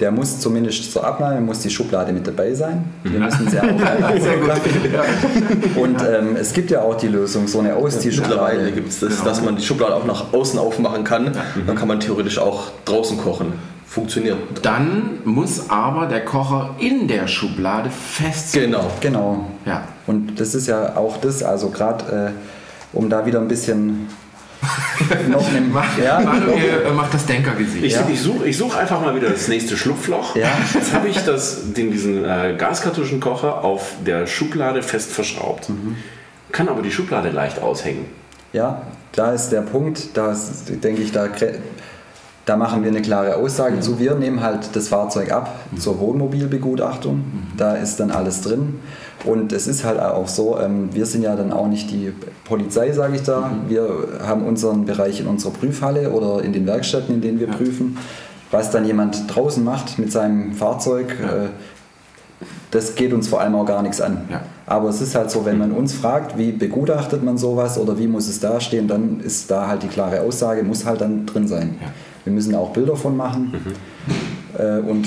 der muss zumindest zur Abnahme muss die Schublade mit dabei sein. Wir müssen sie auch (laughs) Sehr gut. Und ähm, es gibt ja auch die Lösung, so eine Mittlerweile Ausziehschublade. gibt es das, Genau. dass man die Schublade auch nach außen aufmachen kann. Dann kann man theoretisch auch draußen kochen. Funktioniert. Dann muss aber der Kocher in der Schublade fest sein. Genau. Genau. Ja. Und das ist ja auch das, also gerade äh, um da wieder ein bisschen (laughs) noch eine, Mach, ja, Manuel äh, macht das Denkergesicht. Ich, Ja. ich suche ich such einfach mal wieder das nächste Schlupfloch. Ja. Jetzt habe ich das, den, diesen äh, Gaskartuschenkocher auf der Schublade fest verschraubt. Kann aber die Schublade leicht aushängen. Ja, da ist der Punkt, da ist, denke ich, da, da machen wir eine klare Aussage zu. Wir nehmen halt das Fahrzeug ab zur Wohnmobilbegutachtung. Da ist dann alles drin. Und es ist halt auch so, ähm, wir sind ja dann auch nicht die Polizei, sage ich da. Wir haben unseren Bereich in unserer Prüfhalle oder in den Werkstätten, in denen wir prüfen. Was dann jemand draußen macht mit seinem Fahrzeug, äh, das geht uns vor allem auch gar nichts an. Ja. Aber es ist halt so, wenn man uns fragt, wie begutachtet man sowas oder wie muss es dastehen, dann ist da halt die klare Aussage, muss halt dann drin sein. Wir müssen auch Bilder von machen. Äh, und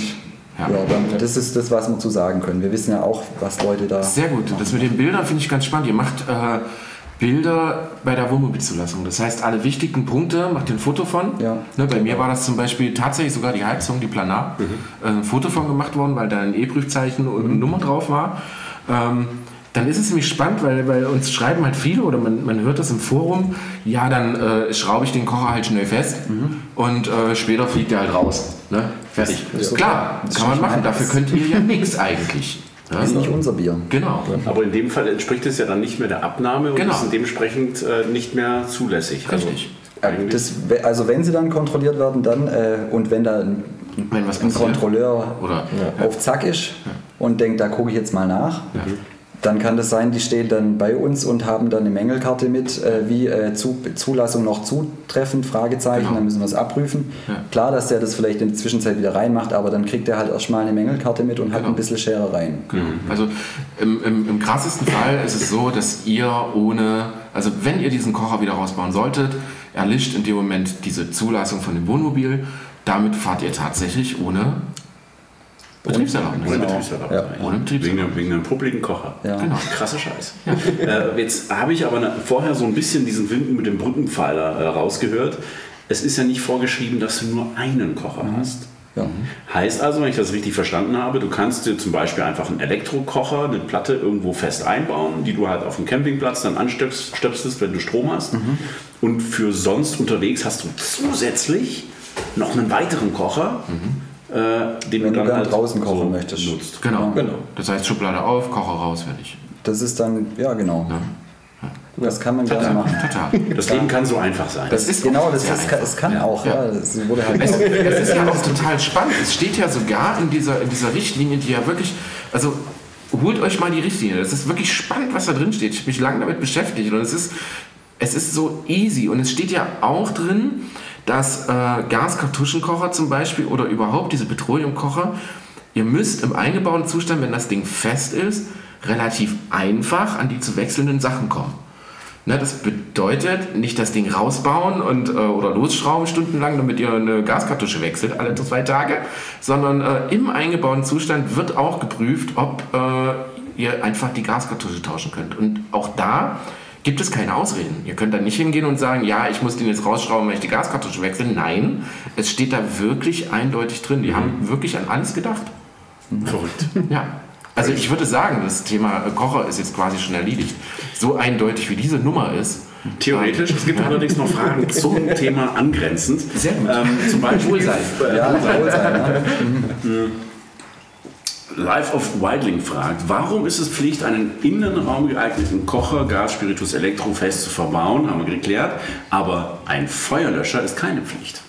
Ja. ja. das ist das, was wir zu sagen können. Wir wissen ja auch, was Leute da. Sehr gut. Das mit den Bildern finde ich ganz spannend. Ihr macht äh, Bilder bei der Wohnmobilzulassung. Das heißt, alle wichtigen Punkte macht ihr ein Foto von. Ja. Ne, bei mir war das zum Beispiel tatsächlich sogar die Heizung, die Planar, äh, ein Foto von gemacht worden, weil da ein E-Prüfzeichen und eine Nummer drauf war. Ähm, dann ist es nämlich spannend, weil, weil uns schreiben halt viele oder man, man hört das im Forum, ja, dann äh, schraube ich den Kocher halt schnell fest und äh, später fliegt er halt raus. Ne? Fertig. ist Klar, okay. kann man machen. Dafür könnt ihr ja (laughs) nichts eigentlich. Ja? Das ist nicht unser Bier. Genau. Aber in dem Fall entspricht es ja dann nicht mehr der Abnahme und Genau. ist dementsprechend äh, nicht mehr zulässig. Richtig. Äh, eigentlich- Das, also wenn sie dann kontrolliert werden, dann äh, und wenn da ein, Wenn was ein. Kontrolleur Oder auf Zack ist und denkt, da gucke ich jetzt mal nach, dann kann das sein, die stehen dann bei uns und haben dann eine Mängelkarte mit, äh, wie äh, zu, Zulassung noch zutreffend, Fragezeichen, Genau. dann müssen wir es abprüfen. Ja. Klar, dass der das vielleicht in der Zwischenzeit wieder reinmacht, aber dann kriegt er halt erstmal eine Mängelkarte mit und hat Genau. ein bisschen Scherereien. Genau. Also im, im, im krassesten Fall ist es so, dass ihr ohne, also wenn ihr diesen Kocher wieder rausbauen solltet, erlischt in dem Moment diese Zulassung von dem Wohnmobil. Damit fahrt ihr tatsächlich ohne Betriebserlaubnis. Ohne. Betriebserlaubnis. Ja. Ohne Betriebserlaubnis. Wegen, einem- wegen einem publiken Kocher. Ja. Genau. Krasser Scheiß. äh, jetzt habe ich aber ne- vorher so ein bisschen diesen Wind mit dem Brückenpfeiler äh, rausgehört. Es ist ja nicht vorgeschrieben, dass du nur einen Kocher hast. Ja. Heißt also, wenn ich das richtig verstanden habe, du kannst dir zum Beispiel einfach einen Elektrokocher, eine Platte irgendwo fest einbauen, die du halt auf dem Campingplatz dann anstöpselst, wenn du Strom hast. Mhm. Und für sonst unterwegs hast du zusätzlich noch einen weiteren Kocher, äh, den Wenn du dann halt draußen kochen so möchtest. nutzt. Genau. Genau. Das heißt Schublade auf, Kocher raus, fertig. Das ist dann, ja genau. Das kann man gerne machen. Total. Das Leben kann so einfach sein. Das ist Genau, das ist, es kann auch. Ja. Ja. Das wurde halt Es, es ist ja auch (laughs) total spannend. Es steht ja sogar in dieser, in dieser Richtlinie, die ja wirklich, also holt euch mal die Richtlinie. Das ist wirklich spannend, was da drin steht. Ich habe mich lange damit beschäftigt und es ist, es ist so easy. Und es steht ja auch drin, dass äh, Gaskartuschenkocher zum Beispiel oder überhaupt diese Petroleumkocher, ihr müsst im eingebauten Zustand, wenn das Ding fest ist, relativ einfach an die zu wechselnden Sachen kommen. Ne, das bedeutet nicht das Ding rausbauen und, äh, oder losschrauben stundenlang, damit ihr eine Gaskartusche wechselt, alle zwei Tage, sondern äh, im eingebauten Zustand wird auch geprüft, ob äh, ihr einfach die Gaskartusche tauschen könnt. Und auch da gibt es keine Ausreden. Ihr könnt da nicht hingehen und sagen, ja, ich muss den jetzt rausschrauben, weil ich die Gaskartusche wechsle. Nein, es steht da wirklich eindeutig drin. Die haben wirklich an alles gedacht. Verrückt. Ja. Also ich würde sagen, das Thema äh, Kocher ist jetzt quasi schon erledigt. So eindeutig wie diese Nummer ist. Theoretisch. Es gibt allerdings noch Fragen (laughs) zum Thema angrenzend. Sehr gut. Ähm, zum Beispiel Wohlsein. ja, soll sein. Ne? Life of Wildling fragt, warum ist es Pflicht, einen Innenraum geeigneten Kocher, Gas, Spiritus, Elektro fest zu verbauen? Haben wir geklärt. Aber ein Feuerlöscher ist keine Pflicht.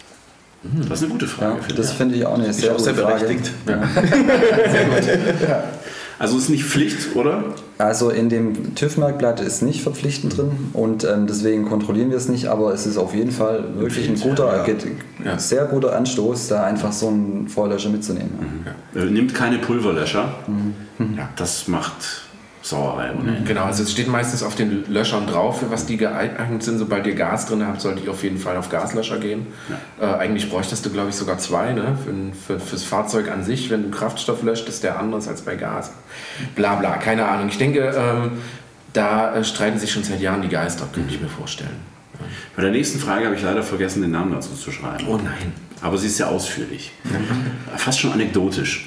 Das ist eine gute Frage. Ja, finde das ich. finde ich auch eine sehr, auch sehr gute Frage. berechtigt. (laughs) Also ist nicht Pflicht, oder? Also in dem TÜV-Merkblatt ist nicht verpflichtend drin und ähm, deswegen kontrollieren wir es nicht, aber es ist auf jeden Fall wirklich ein guter, geht- Ja. sehr guter Anstoß, da einfach so einen Feuerlöscher mitzunehmen. Äh, nimmt keine Pulverlöscher. Mhm. Ja, das macht Sauerei. ohne Ende. Genau, also es steht meistens auf den Löschern drauf, für was die geeignet sind. Sobald ihr Gas drin habt, solltet ihr auf jeden Fall auf Gaslöscher gehen. Äh, eigentlich bräuchtest du, glaube ich, sogar zwei ne? für, für, fürs Fahrzeug an sich. Wenn du Kraftstoff löscht, ist der anders als bei Gas. Bla bla, keine Ahnung. Ich denke, ähm, da äh, streiten sich schon seit Jahren die Geister, könnte ich mir vorstellen. Bei der nächsten Frage habe ich leider vergessen, den Namen dazu zu schreiben. Oh nein. Aber sie ist sehr ausführlich. Fast schon anekdotisch.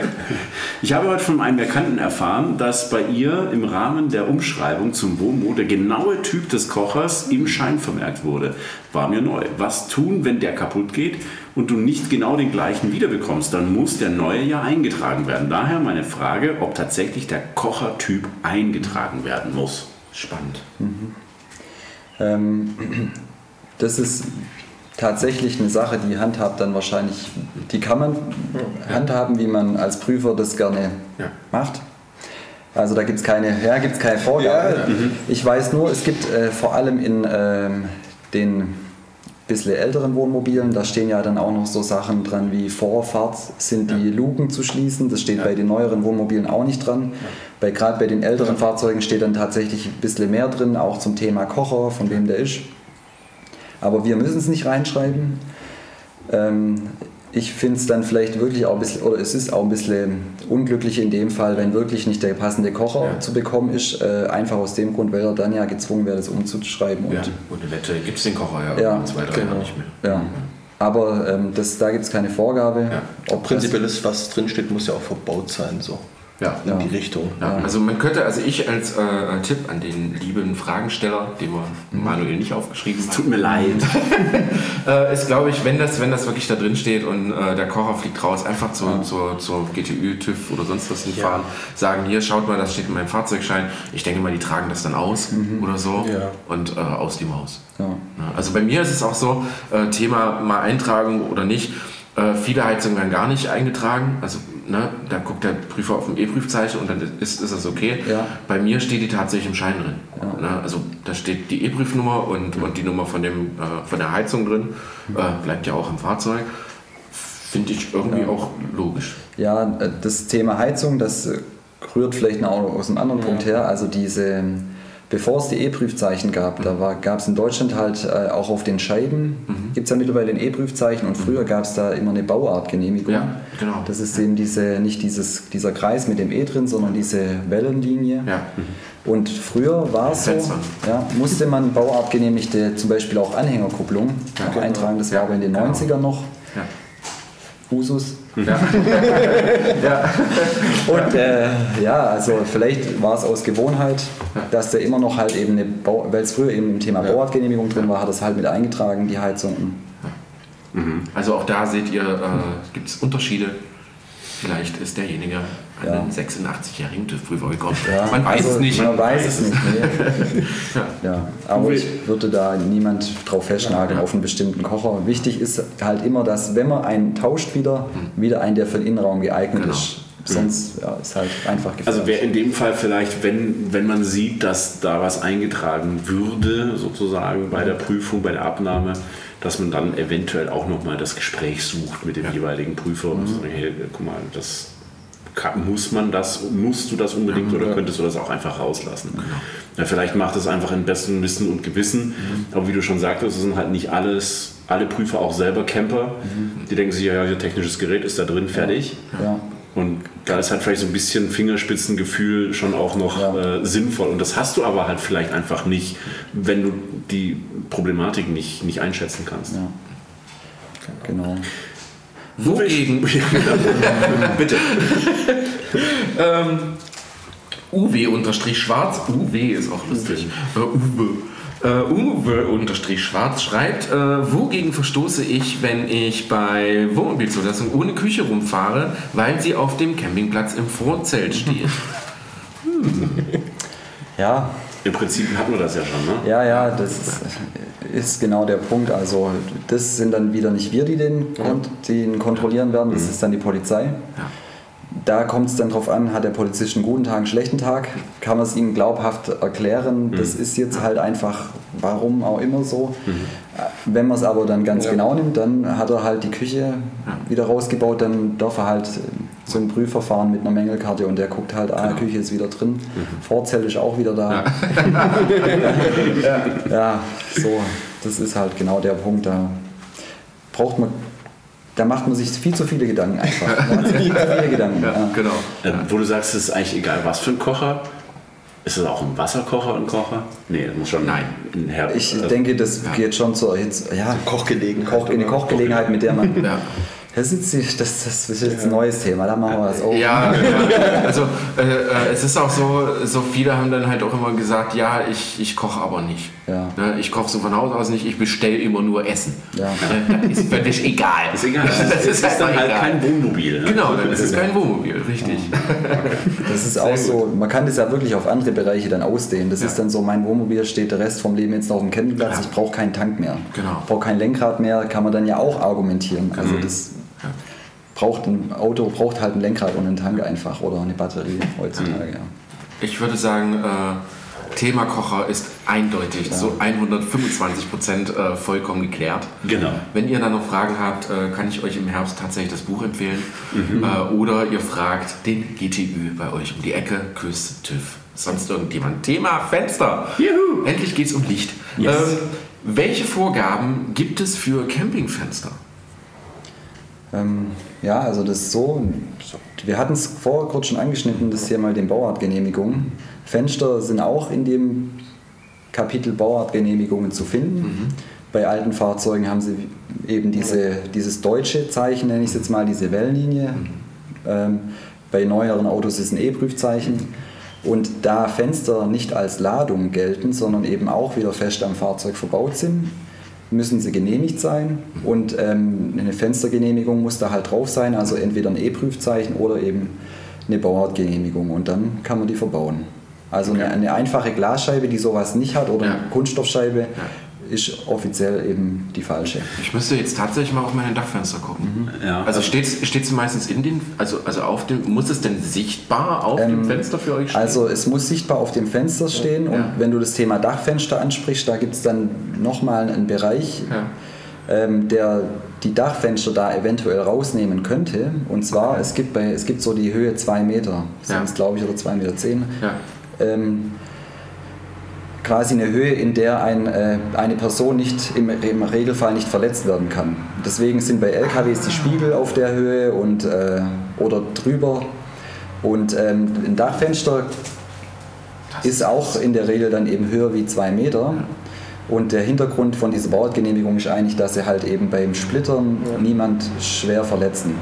(laughs) ich habe heute von einem Bekannten erfahren, dass bei ihr im Rahmen der Umschreibung zum Wohnmo der genaue Typ des Kochers im Schein vermerkt wurde. War mir neu. Was tun, wenn der kaputt geht und du nicht genau den gleichen wiederbekommst? Dann muss der neue ja eingetragen werden. Daher meine Frage, ob tatsächlich der Kochertyp eingetragen werden muss. Spannend. Ähm, (clears throat) das ist tatsächlich eine Sache, die handhabt dann wahrscheinlich, die kann man handhaben, wie man als Prüfer das gerne Ja. macht. Also da gibt es keine, ja, gibt's keine Vorgabe. Ich weiß nur, es gibt äh, vor allem in ähm, den bisschen älteren Wohnmobilen, da stehen ja dann auch noch so Sachen dran wie Vorfahrt sind die Luken zu schließen. Das steht bei den neueren Wohnmobilen auch nicht dran. Bei, Gerade bei den älteren Fahrzeugen steht dann tatsächlich ein bisschen mehr drin, auch zum Thema Kocher, von wem der ist. Aber wir müssen es nicht reinschreiben. Ähm, ich finde es dann vielleicht wirklich auch ein bisschen, oder es ist auch ein bisschen unglücklich in dem Fall, wenn wirklich nicht der passende Kocher Ja. zu bekommen ist. Äh, einfach aus dem Grund, weil er dann ja gezwungen wäre, das umzuschreiben. Und, Ja. Und Wette gibt es den Kocher ja, Ja, zwei, drei genau. Jahre nicht mehr. ja. Aber ähm, das, da gibt es keine Vorgabe. Ja. Prinzipiell ist, was drinsteht, muss ja auch verbaut sein, so Ja. in Ja. die Richtung. Ja, also man könnte, also ich als äh, Tipp an den lieben Fragensteller, den wir Manuel nicht aufgeschrieben Tut haben, mir leid. (laughs) äh, ist glaube ich, wenn das, wenn das wirklich da drin steht und äh, der Kocher fliegt raus, einfach zur, zur, zur GTÜ, TÜV oder sonst was hinfahren, sagen, hier schaut mal, das steht in meinem Fahrzeugschein. Ich denke mal, die tragen das dann aus oder so Ja. und äh, aus die Maus. Ja. Ja, Also bei mir ist es auch so, äh, Thema mal Eintragung oder nicht. Äh, viele Heizungen werden gar nicht eingetragen. Also ne, da guckt der Prüfer auf dem E-Prüfzeichen und dann ist, ist das okay. Ja. Bei mir steht die tatsächlich im Schein drin. Ne, also da steht die E-Prüfnummer und, und die Nummer von, dem, äh, von der Heizung drin. Äh, bleibt ja auch im Fahrzeug. Finde ich irgendwie auch logisch. Ja, äh, das Thema Heizung, das äh, rührt vielleicht noch aus einem anderen Punkt her. Also diese, bevor es die E-Prüfzeichen gab, da gab es in Deutschland halt äh, auch auf den Scheiben, gibt es ja mittlerweile ein E-Prüfzeichen und früher gab es da immer eine Bauartgenehmigung. Ja, genau. Das ist eben diese, nicht dieses, dieser Kreis mit dem E drin, sondern diese Wellenlinie. Ja. Und früher war es so, ja, musste man bauartgenehmigte zum Beispiel auch Anhängerkupplung noch eintragen. Das war Ja, aber in den genau. 90ern noch Ja. Usus. Ja. (laughs) ja. (laughs) Und äh, ja, also vielleicht war es aus Gewohnheit, dass der immer noch halt eben eine Bau, weil es früher eben im Thema Bauartgenehmigung drin war, hat es halt mit eingetragen, die Heizung. Also auch da seht ihr, äh, gibt es Unterschiede. Vielleicht ist derjenige an Ja. einen 86-jährigen TÜV-Prüfer gekommen. Ja, Man weiß also es nicht. Man weiß es nicht. Nee. (laughs) Ja. Ja, aber ich würde da niemand drauf festnageln Ja. auf einen bestimmten Kocher. Wichtig ist halt immer, dass wenn man einen tauscht wieder, wieder einen, der für den Innenraum geeignet Genau. ist. Sonst ja, ist halt einfach gefährlich. Also wäre in dem Fall vielleicht, wenn, wenn man sieht, dass da was eingetragen würde, sozusagen bei der Prüfung, bei der Abnahme, dass man dann eventuell auch nochmal das Gespräch sucht mit dem jeweiligen Prüfer und sagt, hey, guck mal, das kann, muss man das, musst du das unbedingt oder könntest du das auch einfach rauslassen? Ja, vielleicht macht es einfach in bestem Wissen und Gewissen, aber wie du schon sagtest, es sind halt nicht alles, alle Prüfer auch selber Camper, die denken sich, ja, ja, hier technisches Gerät ist da drin, fertig. ja. Und da ist halt vielleicht so ein bisschen Fingerspitzengefühl schon auch noch Ja. äh, sinnvoll. Und das hast du aber halt vielleicht einfach nicht, wenn du die Problematik nicht, nicht einschätzen kannst. Ja. Genau. Wogegen? (laughs) Bitte. (laughs) ähm, Uwe-Schwarz, Uwe ist auch lustig. Äh, Uwe. Äh, Uwe-Schwarz schreibt, äh, wogegen verstoße ich, wenn ich bei Wohnmobilzulassung ohne Küche rumfahre, weil sie auf dem Campingplatz im Vorzelt steht? (laughs) Ja, Im Prinzip hatten wir das ja schon, ne? Ja, ja, das ist, ist genau der Punkt. Also das sind dann wieder nicht wir, die den, die ihn kontrollieren werden, das ist dann die Polizei. Ja. Da kommt es dann drauf an, hat der Polizist einen guten Tag, einen schlechten Tag? Kann man es ihm glaubhaft erklären? Das ist jetzt halt einfach, warum auch immer so. Äh, Wenn man es aber dann ganz genau nimmt, dann hat er halt die Küche wieder rausgebaut, dann darf er halt so ein Prüfverfahren mit einer Mängelkarte und der guckt halt, ah, Küche ist wieder drin, Vorzelt ist auch wieder da. (laughs) Ja, so, das ist halt genau der Punkt, da braucht man, da macht man sich viel zu viele Gedanken einfach. Sich viel zu viele Gedanken. (laughs) Ja, Genau. Ähm, wo du sagst, es ist eigentlich egal, was für ein Kocher. Ist es auch ein Wasserkocher ein Kocher? Nee, das muss schon Nein. ein Herd. Ich äh, denke, das geht schon zur Hitze. Ja, Kochgelegenheit. Koch, eine Kochgelegenheit, mit der man Ja. Das ist, jetzt- das, das ist jetzt ein neues Thema, da machen wir was auf. Ja, ja, also äh, äh, es ist auch so, so viele haben dann halt auch immer gesagt, ja, ich, ich koche aber nicht. Ja. Ne, ich koche so von Haus aus nicht, ich bestelle immer nur Essen. Ja. Ne, Das ist völlig egal. Ist egal. Das ist, dann einfach halt egal. kein Wohnmobil. Ne? Genau, dann ist es kein Wohnmobil, richtig. Das ist auch so, man kann das ja wirklich auf andere Bereiche dann ausdehnen. Das Ja. ist dann so, mein Wohnmobil steht der Rest vom Leben jetzt noch auf dem Campingplatz, Ja. ich brauche keinen Tank mehr. Genau. Ich brauche kein Lenkrad mehr, kann man dann ja auch argumentieren. Also das braucht ein Auto braucht halt ein Lenkrad und einen Tank einfach oder eine Batterie heutzutage. Ja. Ich würde sagen, äh, Thema Kocher ist eindeutig, so 125 Prozent äh, vollkommen geklärt. Genau. Wenn ihr dann noch Fragen habt, äh, kann ich euch im Herbst tatsächlich das Buch empfehlen. Äh, oder ihr fragt den GTÜ bei euch um die Ecke, Küss, TÜV, sonst irgendjemand. Thema Fenster. Juhu. Endlich geht es um Licht. Yes. Ähm, welche Vorgaben gibt es für Campingfenster? Ähm, ja, also das ist so, wir hatten es vorher kurz schon angeschnitten, das hier mal den Bauartgenehmigungen. Fenster sind auch in dem Kapitel Bauartgenehmigungen zu finden. Bei alten Fahrzeugen haben sie eben diese, dieses deutsche Zeichen, nenne ich es jetzt mal, diese Wellenlinie. Ähm, bei neueren Autos ist ein E-Prüfzeichen. Und da Fenster nicht als Ladung gelten, sondern eben auch wieder fest am Fahrzeug verbaut sind, müssen sie genehmigt sein. Und ähm, eine Fenstergenehmigung muss da halt drauf sein, also entweder ein E-Prüfzeichen oder eben eine Bauartgenehmigung. Und dann kann man die verbauen. Also eine, eine einfache Glasscheibe, die sowas nicht hat, oder Ja. eine Kunststoffscheibe, ist offiziell eben die falsche. Ich müsste jetzt tatsächlich mal auf meine Dachfenster gucken. Ja. Also steht es meistens in den, also, also auf dem, muss es denn sichtbar auf dem Ähm, Fenster für euch stehen? Also es muss sichtbar auf dem Fenster stehen und Ja. wenn du das Thema Dachfenster ansprichst, da gibt es dann nochmal einen Bereich, Ja. ähm, der die Dachfenster da eventuell rausnehmen könnte. Und zwar, es, gibt bei, es gibt so die Höhe 2 Meter, sind Ja. es glaube ich, oder 2,10 Meter. Zehn. Ja. Ähm, quasi eine Höhe, in der ein, äh, eine Person nicht im, im Regelfall nicht verletzt werden kann. Deswegen sind bei LKWs die Spiegel auf der Höhe und, äh, oder drüber. Und ähm, ein Dachfenster ist auch in der Regel dann eben höher wie zwei Meter. Und der Hintergrund von dieser Bauartgenehmigung ist eigentlich, dass sie halt eben beim Splittern niemand schwer verletzen.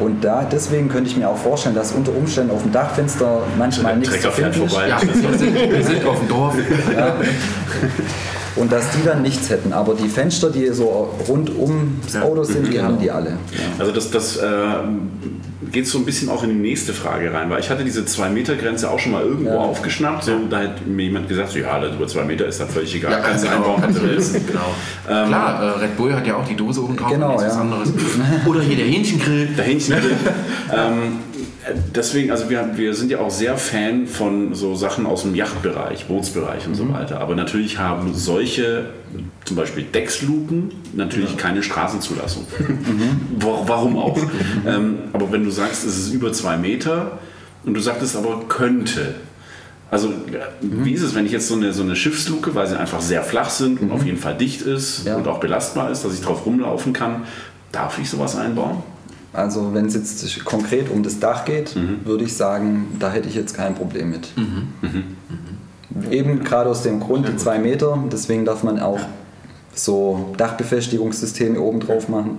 Und da, deswegen könnte ich mir auch vorstellen, dass unter Umständen auf dem Dachfenster manchmal Der nichts zu finden ist. vorbei. Ja, wir sind, wir sind auf dem Dorf. (laughs) Und dass die dann nichts hätten. Aber die Fenster, die so rund ums Ja. Auto sind, die Genau. haben die alle. Ja. Also das, das äh, geht so ein bisschen auch in die nächste Frage rein, weil ich hatte diese 2-Meter-Grenze auch schon mal irgendwo Ja. aufgeschnappt. So, da hat mir jemand gesagt, so, ja, das über 2 Meter ist dann völlig egal, Ja, kannst du genau, einbauen, was kannst du (laughs) willst. genau. Klar, äh, Red Bull hat ja auch die Dose oben drauf, Genau, nichts ja. anderes. (laughs) Oder hier der Hähnchengrill. Der Hähnchengrill. (laughs) ähm, deswegen, also wir, wir sind ja auch sehr Fan von so Sachen aus dem Yachtbereich, Bootsbereich und so weiter. Aber natürlich haben solche, zum Beispiel Decksluken, natürlich keine Straßenzulassung. (laughs) Wa- Warum auch? ähm, aber wenn du sagst, es ist über zwei Meter und du sagtest aber könnte. Also äh, wie ist es, wenn ich jetzt so eine, so eine Schiffsluke, weil sie einfach sehr flach sind und auf jeden Fall dicht ist Ja. und auch belastbar ist, dass ich drauf rumlaufen kann, darf ich sowas einbauen? Also wenn es jetzt konkret um das Dach geht, würde ich sagen, da hätte ich jetzt kein Problem mit. Eben gerade aus dem Grund, die zwei Meter, deswegen darf man auch so Dachbefestigungssysteme oben drauf machen,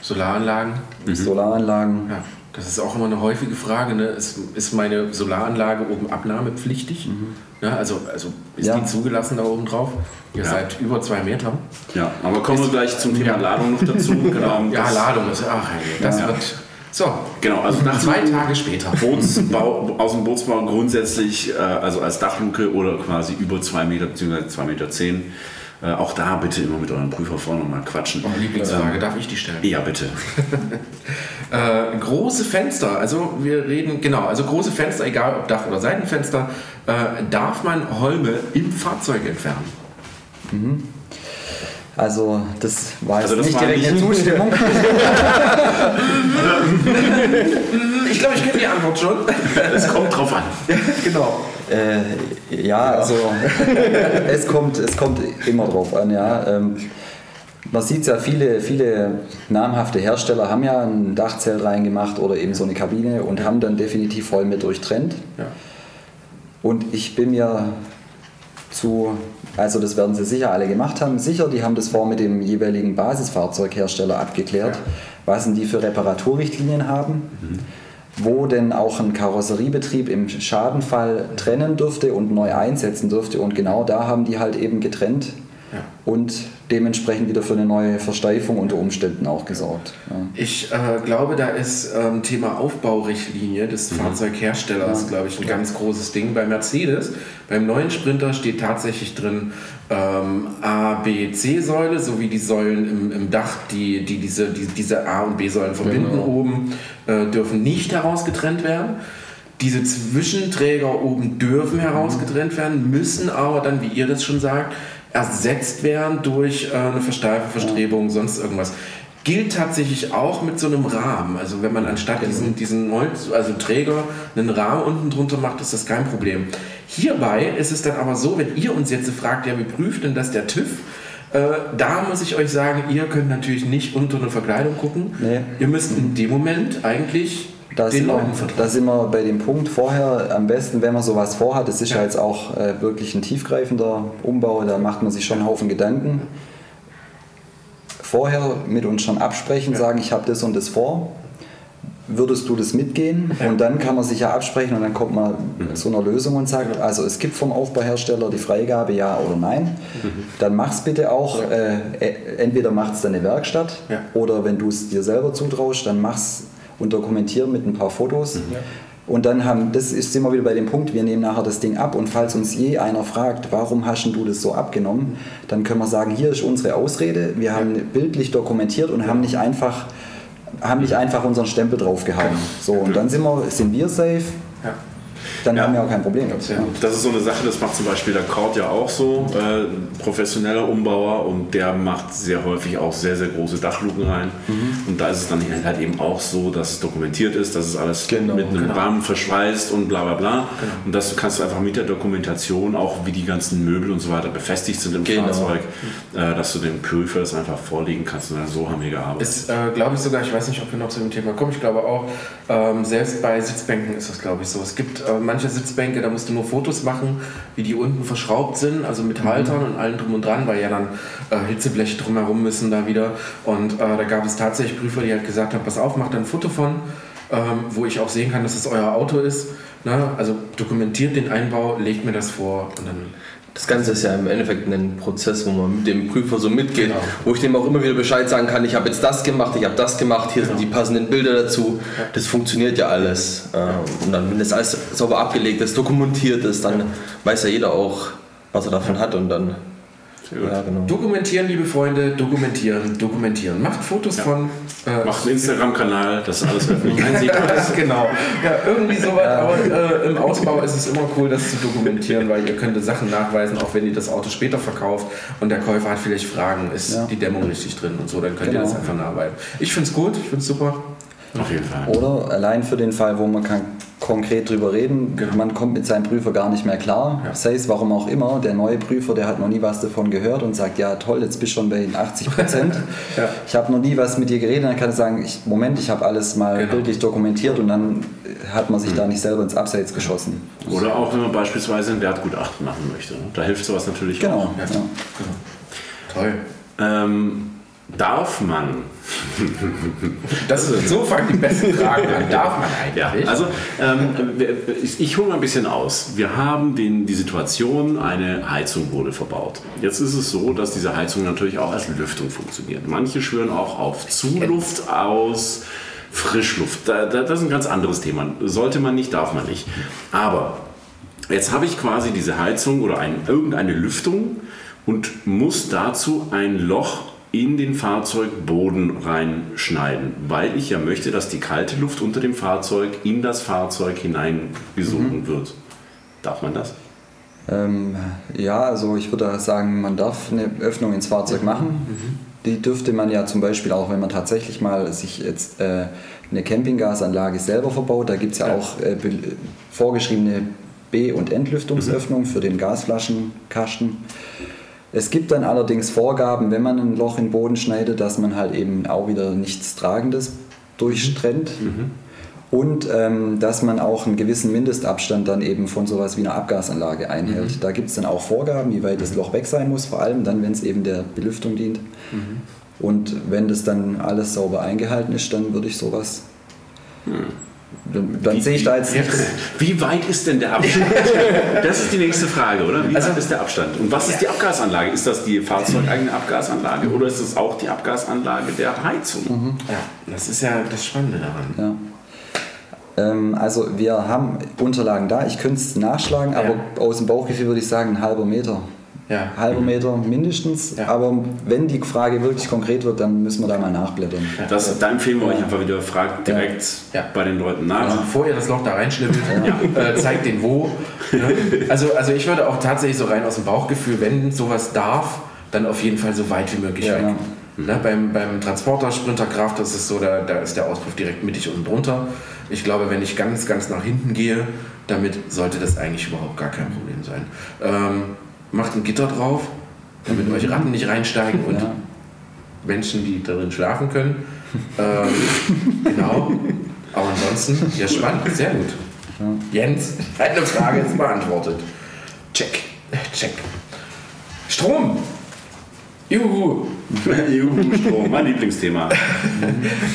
Solaranlagen. Solaranlagen. Ja, das ist auch immer eine häufige Frage. Ne? Ist, ist meine Solaranlage oben abnahmepflichtig? Ja, also, also ist Ja. die zugelassen da oben drauf? Ihr Ja. seid über zwei Meter. Ja, aber kommen wir gleich zum Thema Ladung noch dazu. (laughs) Genau, Ja, das- Ladung ist. Ach, das Ja. wird. So, Genau, also nach zwei Tage später. Bootsbau, aus dem Bootsbau grundsätzlich, äh, also als Dachluke oder quasi über 2 Meter bzw. 2,10 Meter. Zehn. Äh, auch da bitte immer mit euren Prüfer vorne mal quatschen. Eure Lieblingsfrage, darf ich die stellen? Ja, bitte. (laughs) Äh, große Fenster, also wir reden, genau, also große Fenster, egal ob Dach- oder Seitenfenster, äh, darf man Holme im Fahrzeug entfernen? Also das war jetzt Also das nicht war direkt eine Zustimmung. (laughs) Ich glaube, ich kenne die Antwort schon. Es kommt drauf an. (laughs) genau. Äh, ja, also (laughs) es kommt, es kommt immer drauf an, ja. Ähm, man sieht ja, viele, viele namhafte Hersteller haben ja ein Dachzelt reingemacht oder eben so eine Kabine und haben dann definitiv Holme durchtrennt. Ja. Und ich bin mir zu, also das werden sie sicher alle gemacht haben, sicher, die haben das vor mit dem jeweiligen Basisfahrzeughersteller abgeklärt, was denn die für Reparaturrichtlinien haben, wo denn auch ein Karosseriebetrieb im Schadenfall trennen dürfte und neu einsetzen dürfte. Und genau da haben die halt eben getrennt Ja. und dementsprechend wieder für eine neue Versteifung unter Umständen auch gesorgt. Ja. Ich äh, glaube, da ist ähm, Thema Aufbaurichtlinie des Fahrzeugherstellers, glaube ich, ein ganz großes Ding. Bei Mercedes, beim neuen Sprinter steht tatsächlich drin ähm, A, B, C-Säule sowie die Säulen im, im Dach, die, die diese, die, diese A- und B-Säulen verbinden oben, äh, dürfen nicht herausgetrennt werden. Diese Zwischenträger oben dürfen herausgetrennt werden, müssen aber dann, wie ihr das schon sagt, ersetzt werden durch äh, eine Versteifung, Verstrebung, sonst irgendwas. Gilt tatsächlich auch mit so einem Rahmen. Also wenn man anstatt diesen, diesen Holz, also Träger einen Rahmen unten drunter macht, ist das kein Problem. Hierbei ist es dann aber so, wenn ihr uns jetzt fragt, ja, wie prüft denn das der TÜV? Äh, da muss ich euch sagen, ihr könnt natürlich nicht unter eine Verkleidung gucken. Nee. Ihr müsst in dem Moment eigentlich Da sind, wir, da sind wir bei dem Punkt vorher, am besten, wenn man sowas vorhat, das ist ja, Ja. jetzt auch äh, wirklich ein tiefgreifender Umbau, da macht man sich schon einen Haufen Gedanken. Vorher mit uns schon absprechen, sagen, ich habe das und das vor. Würdest du das mitgehen? Und dann kann man sich ja absprechen und dann kommt man zu einer Lösung und sagt, also es gibt vom Aufbauhersteller die Freigabe, ja oder nein. Dann mach's bitte auch. Äh, e- entweder macht es deine Werkstatt Ja. oder wenn du es dir selber zutraust, dann mach's und dokumentier mit ein paar Fotos. Und dann haben, das ist immer wieder bei dem Punkt, wir nehmen nachher das Ding ab und falls uns je einer fragt, warum hast du das so abgenommen, dann können wir sagen, hier ist unsere Ausrede, wir haben bildlich dokumentiert und haben nicht einfach haben nicht einfach unseren Stempel draufgehauen. So, und dann sind wir, sind wir safe, Ja. Dann Ja. haben wir auch kein Problem. Ja. gut. Das ist so eine Sache, das macht zum Beispiel der Cord ja auch so, äh, professioneller Umbauer und der macht sehr häufig auch sehr, sehr große Dachluken rein. Und da ist es dann halt eben auch so, dass es dokumentiert ist, dass es alles Genau, mit einem genau. Rahmen verschweißt und bla bla bla. Und das kannst du einfach mit der Dokumentation, auch wie die ganzen Möbel und so weiter befestigt sind im Genau. Fahrzeug, äh, dass du dem Prüfer das einfach vorlegen kannst. Und so haben wir gearbeitet. Ist, äh, glaube ich sogar, ich weiß nicht, ob wir noch zu dem Thema kommen, ich glaube auch, ähm, selbst bei Sitzbänken ist das, glaube ich, so. Es gibt äh, manche Sitzbänke, da musst du nur Fotos machen, wie die unten verschraubt sind, also mit Haltern und allem drum und dran, weil ja dann äh, Hitzebleche drumherum müssen da wieder. Und äh, da gab es tatsächlich Prüfer, die halt gesagt haben, pass auf, macht ein Foto von, ähm, wo ich auch sehen kann, dass es euer Auto ist. Ne? Also dokumentiert den Einbau, legt mir das vor und dann Das Ganze ist ja im Endeffekt ein Prozess, wo man mit dem Prüfer so mitgeht, Genau. wo ich dem auch immer wieder Bescheid sagen kann, ich habe jetzt das gemacht, ich habe das gemacht, hier sind die passenden Bilder dazu. Das funktioniert ja alles. Ähm, Und dann, wenn das alles sauber abgelegt ist, dokumentiert ist, dann weiß ja jeder auch, was er davon hat und dann. Ja, genau. Dokumentieren, liebe Freunde, dokumentieren, dokumentieren. Macht Fotos von. Äh, Macht einen Instagram-Kanal, das ist alles öffentlich (laughs) einsehbar ist. genau. Ja, irgendwie sowas. Aber äh, im Ausbau ist es immer cool, das zu dokumentieren, weil ihr könnt Sachen nachweisen, auch wenn ihr das Auto später verkauft und der Käufer hat vielleicht Fragen, ist Ja. die Dämmung richtig drin und so, dann könnt ihr Genau. das einfach nachweisen. Ich finde es gut, ich finde es super. Auf jeden Fall. Oder allein für den Fall, wo man kann konkret drüber reden, Genau. man kommt mit seinem Prüfer gar nicht mehr klar. Ja. Sei es warum auch immer, der neue Prüfer, der hat noch nie was davon gehört und sagt, ja toll, jetzt bist du schon bei den 80 Prozent. (laughs) Ja. Ich habe noch nie was mit dir geredet, dann kann ich sagen, ich, Moment, ich habe alles mal Genau. bildlich dokumentiert und dann hat man sich da nicht selber ins Abseits geschossen. Oder auch, wenn man beispielsweise ein Wertgutachten machen möchte. ne? Da hilft sowas natürlich Genau. auch. Ja. Ja. Toll. Ähm, darf man Das ist, so fangen die besten Fragen an. (laughs) Darf man Ja, eigentlich? also ähm, ich, ich hole mal ein bisschen aus. Wir haben den, die Situation, eine Heizung wurde verbaut. Jetzt ist es so, dass diese Heizung natürlich auch als Lüftung funktioniert. Manche schwören auch auf Zuluft aus Frischluft. Da, da, das ist ein ganz anderes Thema. Sollte man nicht, darf man nicht. Aber jetzt habe ich quasi diese Heizung oder ein, irgendeine Lüftung und muss dazu ein Loch in den Fahrzeugboden reinschneiden, weil ich ja möchte, dass die kalte Luft unter dem Fahrzeug in das Fahrzeug hineingesogen wird. Darf man das? Ähm, ja, also ich würde sagen, man darf eine Öffnung ins Fahrzeug machen. Die dürfte man ja zum Beispiel auch, wenn man tatsächlich mal sich jetzt äh, eine Campinggasanlage selber verbaut, da gibt es ja, Ja. auch äh, be- vorgeschriebene B- und Entlüftungsöffnung für den Gasflaschenkasten. Es gibt dann allerdings Vorgaben, wenn man ein Loch in den Boden schneidet, dass man halt eben auch wieder nichts Tragendes durchtrennt. Und ähm, dass man auch einen gewissen Mindestabstand dann eben von sowas wie einer Abgasanlage einhält. Da gibt es dann auch Vorgaben, wie weit das Loch weg sein muss, vor allem dann, wenn es eben der Belüftung dient. Und wenn das dann alles sauber eingehalten ist, dann würde ich sowas. Dann, sehe ich da jetzt wie- nicht. Wie weit ist denn der Abstand? (laughs) Das ist die nächste Frage, oder? Wie Also- weit ist der Abstand? Und was ist die Abgasanlage? Ist das die fahrzeugeigene Abgasanlage oder ist es auch die Abgasanlage der Heizung? Ja, das ist ja das Spannende daran. Ja. Ähm, also wir haben Unterlagen da, ich könnte es nachschlagen, aber aus dem Bauchgefühl würde ich sagen, ein halber Meter. Ja. Halber Meter mindestens, Ja. aber wenn die Frage wirklich konkret wird, dann müssen wir da mal nachblättern. Das, da empfehlen wir euch einfach wieder, fragt direkt Ja. bei den Leuten nach. Also bevor ihr das Loch da reinschnibbelt, (laughs) äh, zeigt den wo. Ne? Also, also ich würde auch tatsächlich so rein aus dem Bauchgefühl, wenn sowas darf, dann auf jeden Fall so weit wie möglich Ja. weg. Ne? Beim, beim Transporter Sprinter Kraft, das ist so, da, da ist der Auspuff direkt mittig unten drunter. Ich glaube, wenn ich ganz, ganz nach hinten gehe, damit sollte das eigentlich überhaupt gar kein Problem sein. Ähm, macht ein Gitter drauf, damit euch Ratten nicht reinsteigen und Ja. Menschen, die darin schlafen können. Ähm, genau. Aber ansonsten, ja, spannend, sehr gut. Jens, deine Frage ist beantwortet. Check, check. Strom. Juhu. (laughs) Juhu-Strom, mein Lieblingsthema.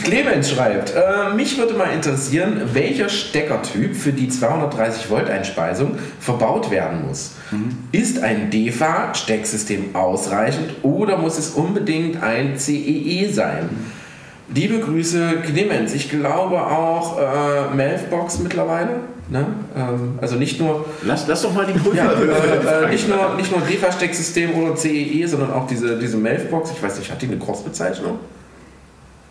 Clemens schreibt, äh, mich würde mal interessieren, welcher Steckertyp für die 230 Volt Einspeisung verbaut werden muss. Ist ein DEFA-Stecksystem ausreichend oder muss es unbedingt ein CEE sein? Liebe Grüße, Clemens. Ich glaube auch äh, Melfbox mittlerweile. Ne? Ähm, also nicht nur Lass, lass doch mal die Prüfer. ja, äh, äh, nicht nur, nicht nur DEFA-Stecksystem oder CEE, sondern auch diese, diese Melfbox. Ich weiß nicht, hat die eine Cross-Bezeichnung?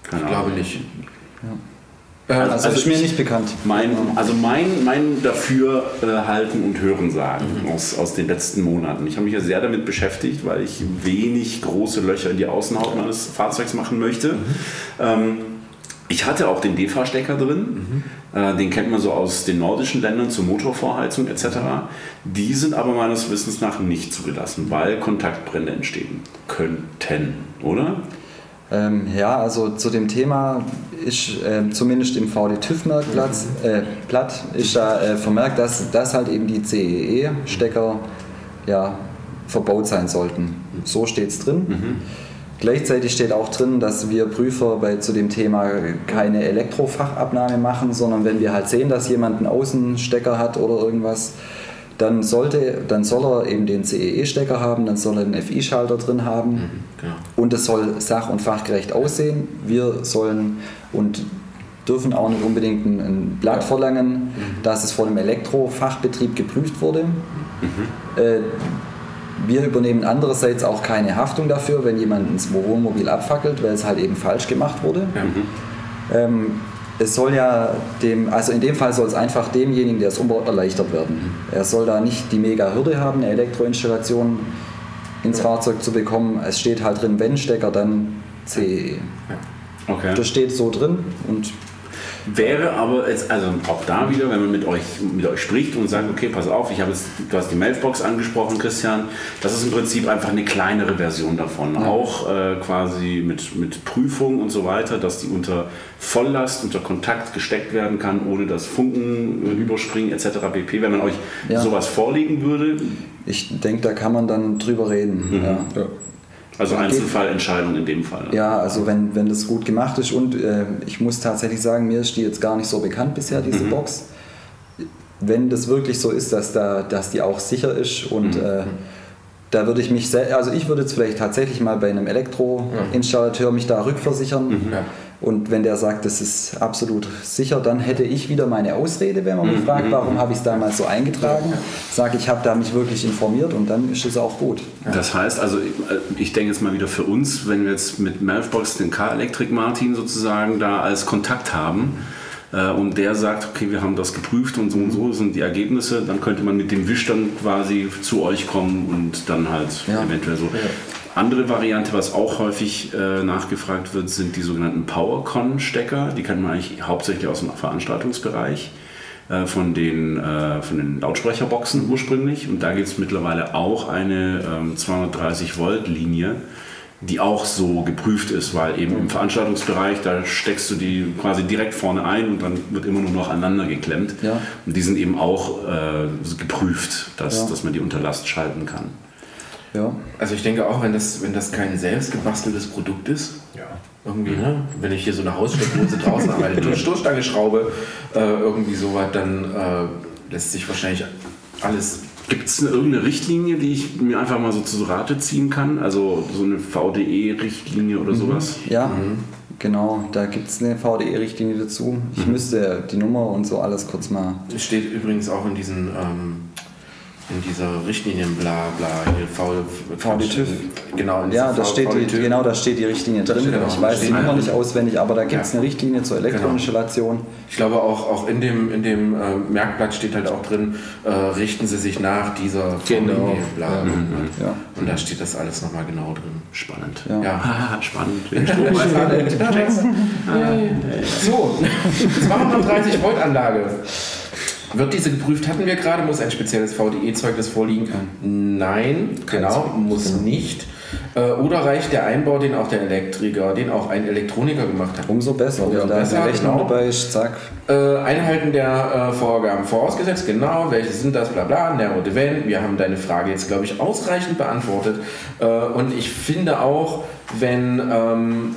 Ich glaube nicht. Äh, Also, Also ist mir ich- nicht bekannt. Mein, also mein, mein dafür äh, halten und hören sagen aus, aus den letzten Monaten. Ich habe mich ja sehr damit beschäftigt, weil ich wenig große Löcher in die Außenhaut meines Fahrzeugs machen möchte. Ähm, ich hatte auch den DEFA-Stecker drin. Äh, den kennt man so aus den nordischen Ländern zur Motorvorheizung etc. Die sind aber meines Wissens nach nicht zugelassen, weil Kontaktbrände entstehen könnten, oder? Ähm, ja, also zu dem Thema ist ähm, zumindest im VD-TÜV-Merkblatt äh, Blatt ist da äh, vermerkt, dass, dass halt eben die CEE-Stecker ja, verbaut sein sollten. So steht es drin. Gleichzeitig steht auch drin, dass wir Prüfer bei, zu dem Thema keine Elektrofachabnahme machen, sondern wenn wir halt sehen, dass jemand einen Außenstecker hat oder irgendwas, dann, sollte, dann soll er eben den CEE-Stecker haben, dann soll er einen FI-Schalter drin haben genau. und es soll sach- und fachgerecht aussehen. Wir sollen und dürfen auch nicht unbedingt ein, ein Blatt verlangen, dass es von einem Elektrofachbetrieb geprüft wurde. Äh, wir übernehmen andererseits auch keine Haftung dafür, wenn jemand ein Wohnmobil abfackelt, weil es halt eben falsch gemacht wurde. Ähm, es soll ja dem, also in dem Fall soll es einfach demjenigen, der es umbaut, erleichtert werden. Er soll da nicht die mega Hürde haben, eine Elektroinstallation ins Fahrzeug zu bekommen. Es steht halt drin, wenn Stecker, dann CEE. Okay. Das steht so drin und Wäre aber jetzt, also auch da wieder, wenn man mit euch, mit euch spricht und sagt, okay, pass auf, ich habe jetzt, du hast die Mailbox angesprochen, Christian, das ist im Prinzip einfach eine kleinere Version davon. Auch äh, quasi mit, mit Prüfung und so weiter, dass die unter Volllast, unter Kontakt gesteckt werden kann, ohne dass Funken überspringen etc. pp. Wenn man euch Ja. sowas vorlegen würde, ich denke, da kann man dann drüber reden. Ja. Also. Einzelfallentscheidung in dem Fall. Ja, also wenn, wenn das gut gemacht ist und äh, ich muss tatsächlich sagen, mir ist die jetzt gar nicht so bekannt bisher, diese Box. Wenn das wirklich so ist, dass, da, dass die auch sicher ist und äh, da würde ich mich, sehr, also ich würde jetzt vielleicht tatsächlich mal bei einem Elektroinstallateur mich da rückversichern Ja. Und wenn der sagt, das ist absolut sicher, dann hätte ich wieder meine Ausrede, wenn man mich fragt, warum habe ich es damals so eingetragen, sage ich habe da mich wirklich informiert und dann ist es auch gut. Das heißt, also ich, denke jetzt mal wieder für uns, wenn wir jetzt mit Melfbox den K-Electric Martin sozusagen da als Kontakt haben äh, und der sagt, okay, wir haben das geprüft und so und so sind die Ergebnisse, dann könnte man mit dem Wisch dann quasi zu euch kommen und dann halt Ja. eventuell so. Andere Variante, was auch häufig äh, nachgefragt wird, sind die sogenannten PowerCon-Stecker. Die kennt man eigentlich hauptsächlich aus dem Veranstaltungsbereich äh, von den, äh, von den Lautsprecherboxen ursprünglich. Und da gibt es mittlerweile auch eine ähm, 230 Volt Linie, die auch so geprüft ist, weil eben im Veranstaltungsbereich, da steckst du die quasi direkt vorne ein und dann wird immer nur noch aneinander geklemmt. Ja. Und die sind eben auch äh, geprüft, dass, Ja. dass man die unter Last schalten kann. Ja. Also ich denke auch, wenn das, wenn das kein selbst gebasteltes Produkt ist, Ja. irgendwie, ne? Wenn ich hier so eine Haussteckdose draußen an meine (laughs) Stoßstange schraube, äh, irgendwie sowas, dann äh, lässt sich wahrscheinlich alles. Gibt es irgendeine Richtlinie, die ich mir einfach mal so zu Rate ziehen kann? Also so eine VDE-Richtlinie oder sowas? Ja, genau. Da gibt es eine VDE-Richtlinie dazu. Ich müsste die Nummer und so alles kurz mal. Es steht übrigens auch in diesen ähm, in dieser Richtlinien bla bla hier V, VD-TÜV. Genau, in Ja, da steht die, genau, da steht die Richtlinie drin. steht Ich weiß steht- Nummer nicht auswendig, aber da gibt es Ja. eine Richtlinie zur Elektroinstallation. Ich glaube auch, auch in dem, in dem äh, Merkblatt steht halt auch drin, äh, richten Sie sich nach dieser Genau. VDE, bla, bla, bla. Ja. Und da steht das alles nochmal genau drin. Spannend. Ja. Ja. (laughs) Spannend. (laughs) So, (laughs) 230 Volt Anlage. Wird diese geprüft? Hatten wir gerade, muss ein spezielles VDE-Zeugnis vorliegen? Nein, genau, muss nicht. Äh, Oder reicht der Einbau, den auch der Elektriker, den auch ein Elektroniker gemacht hat? Umso besser. Umso da besser, Rechnung genau. dabei ist, zack. Äh, Einhalten der äh, Vorgaben vorausgesetzt, genau, welche sind das, bla bla, Narrow Event. Wir haben deine Frage jetzt, glaube ich, ausreichend beantwortet. Äh, und ich finde auch, wenn, ähm,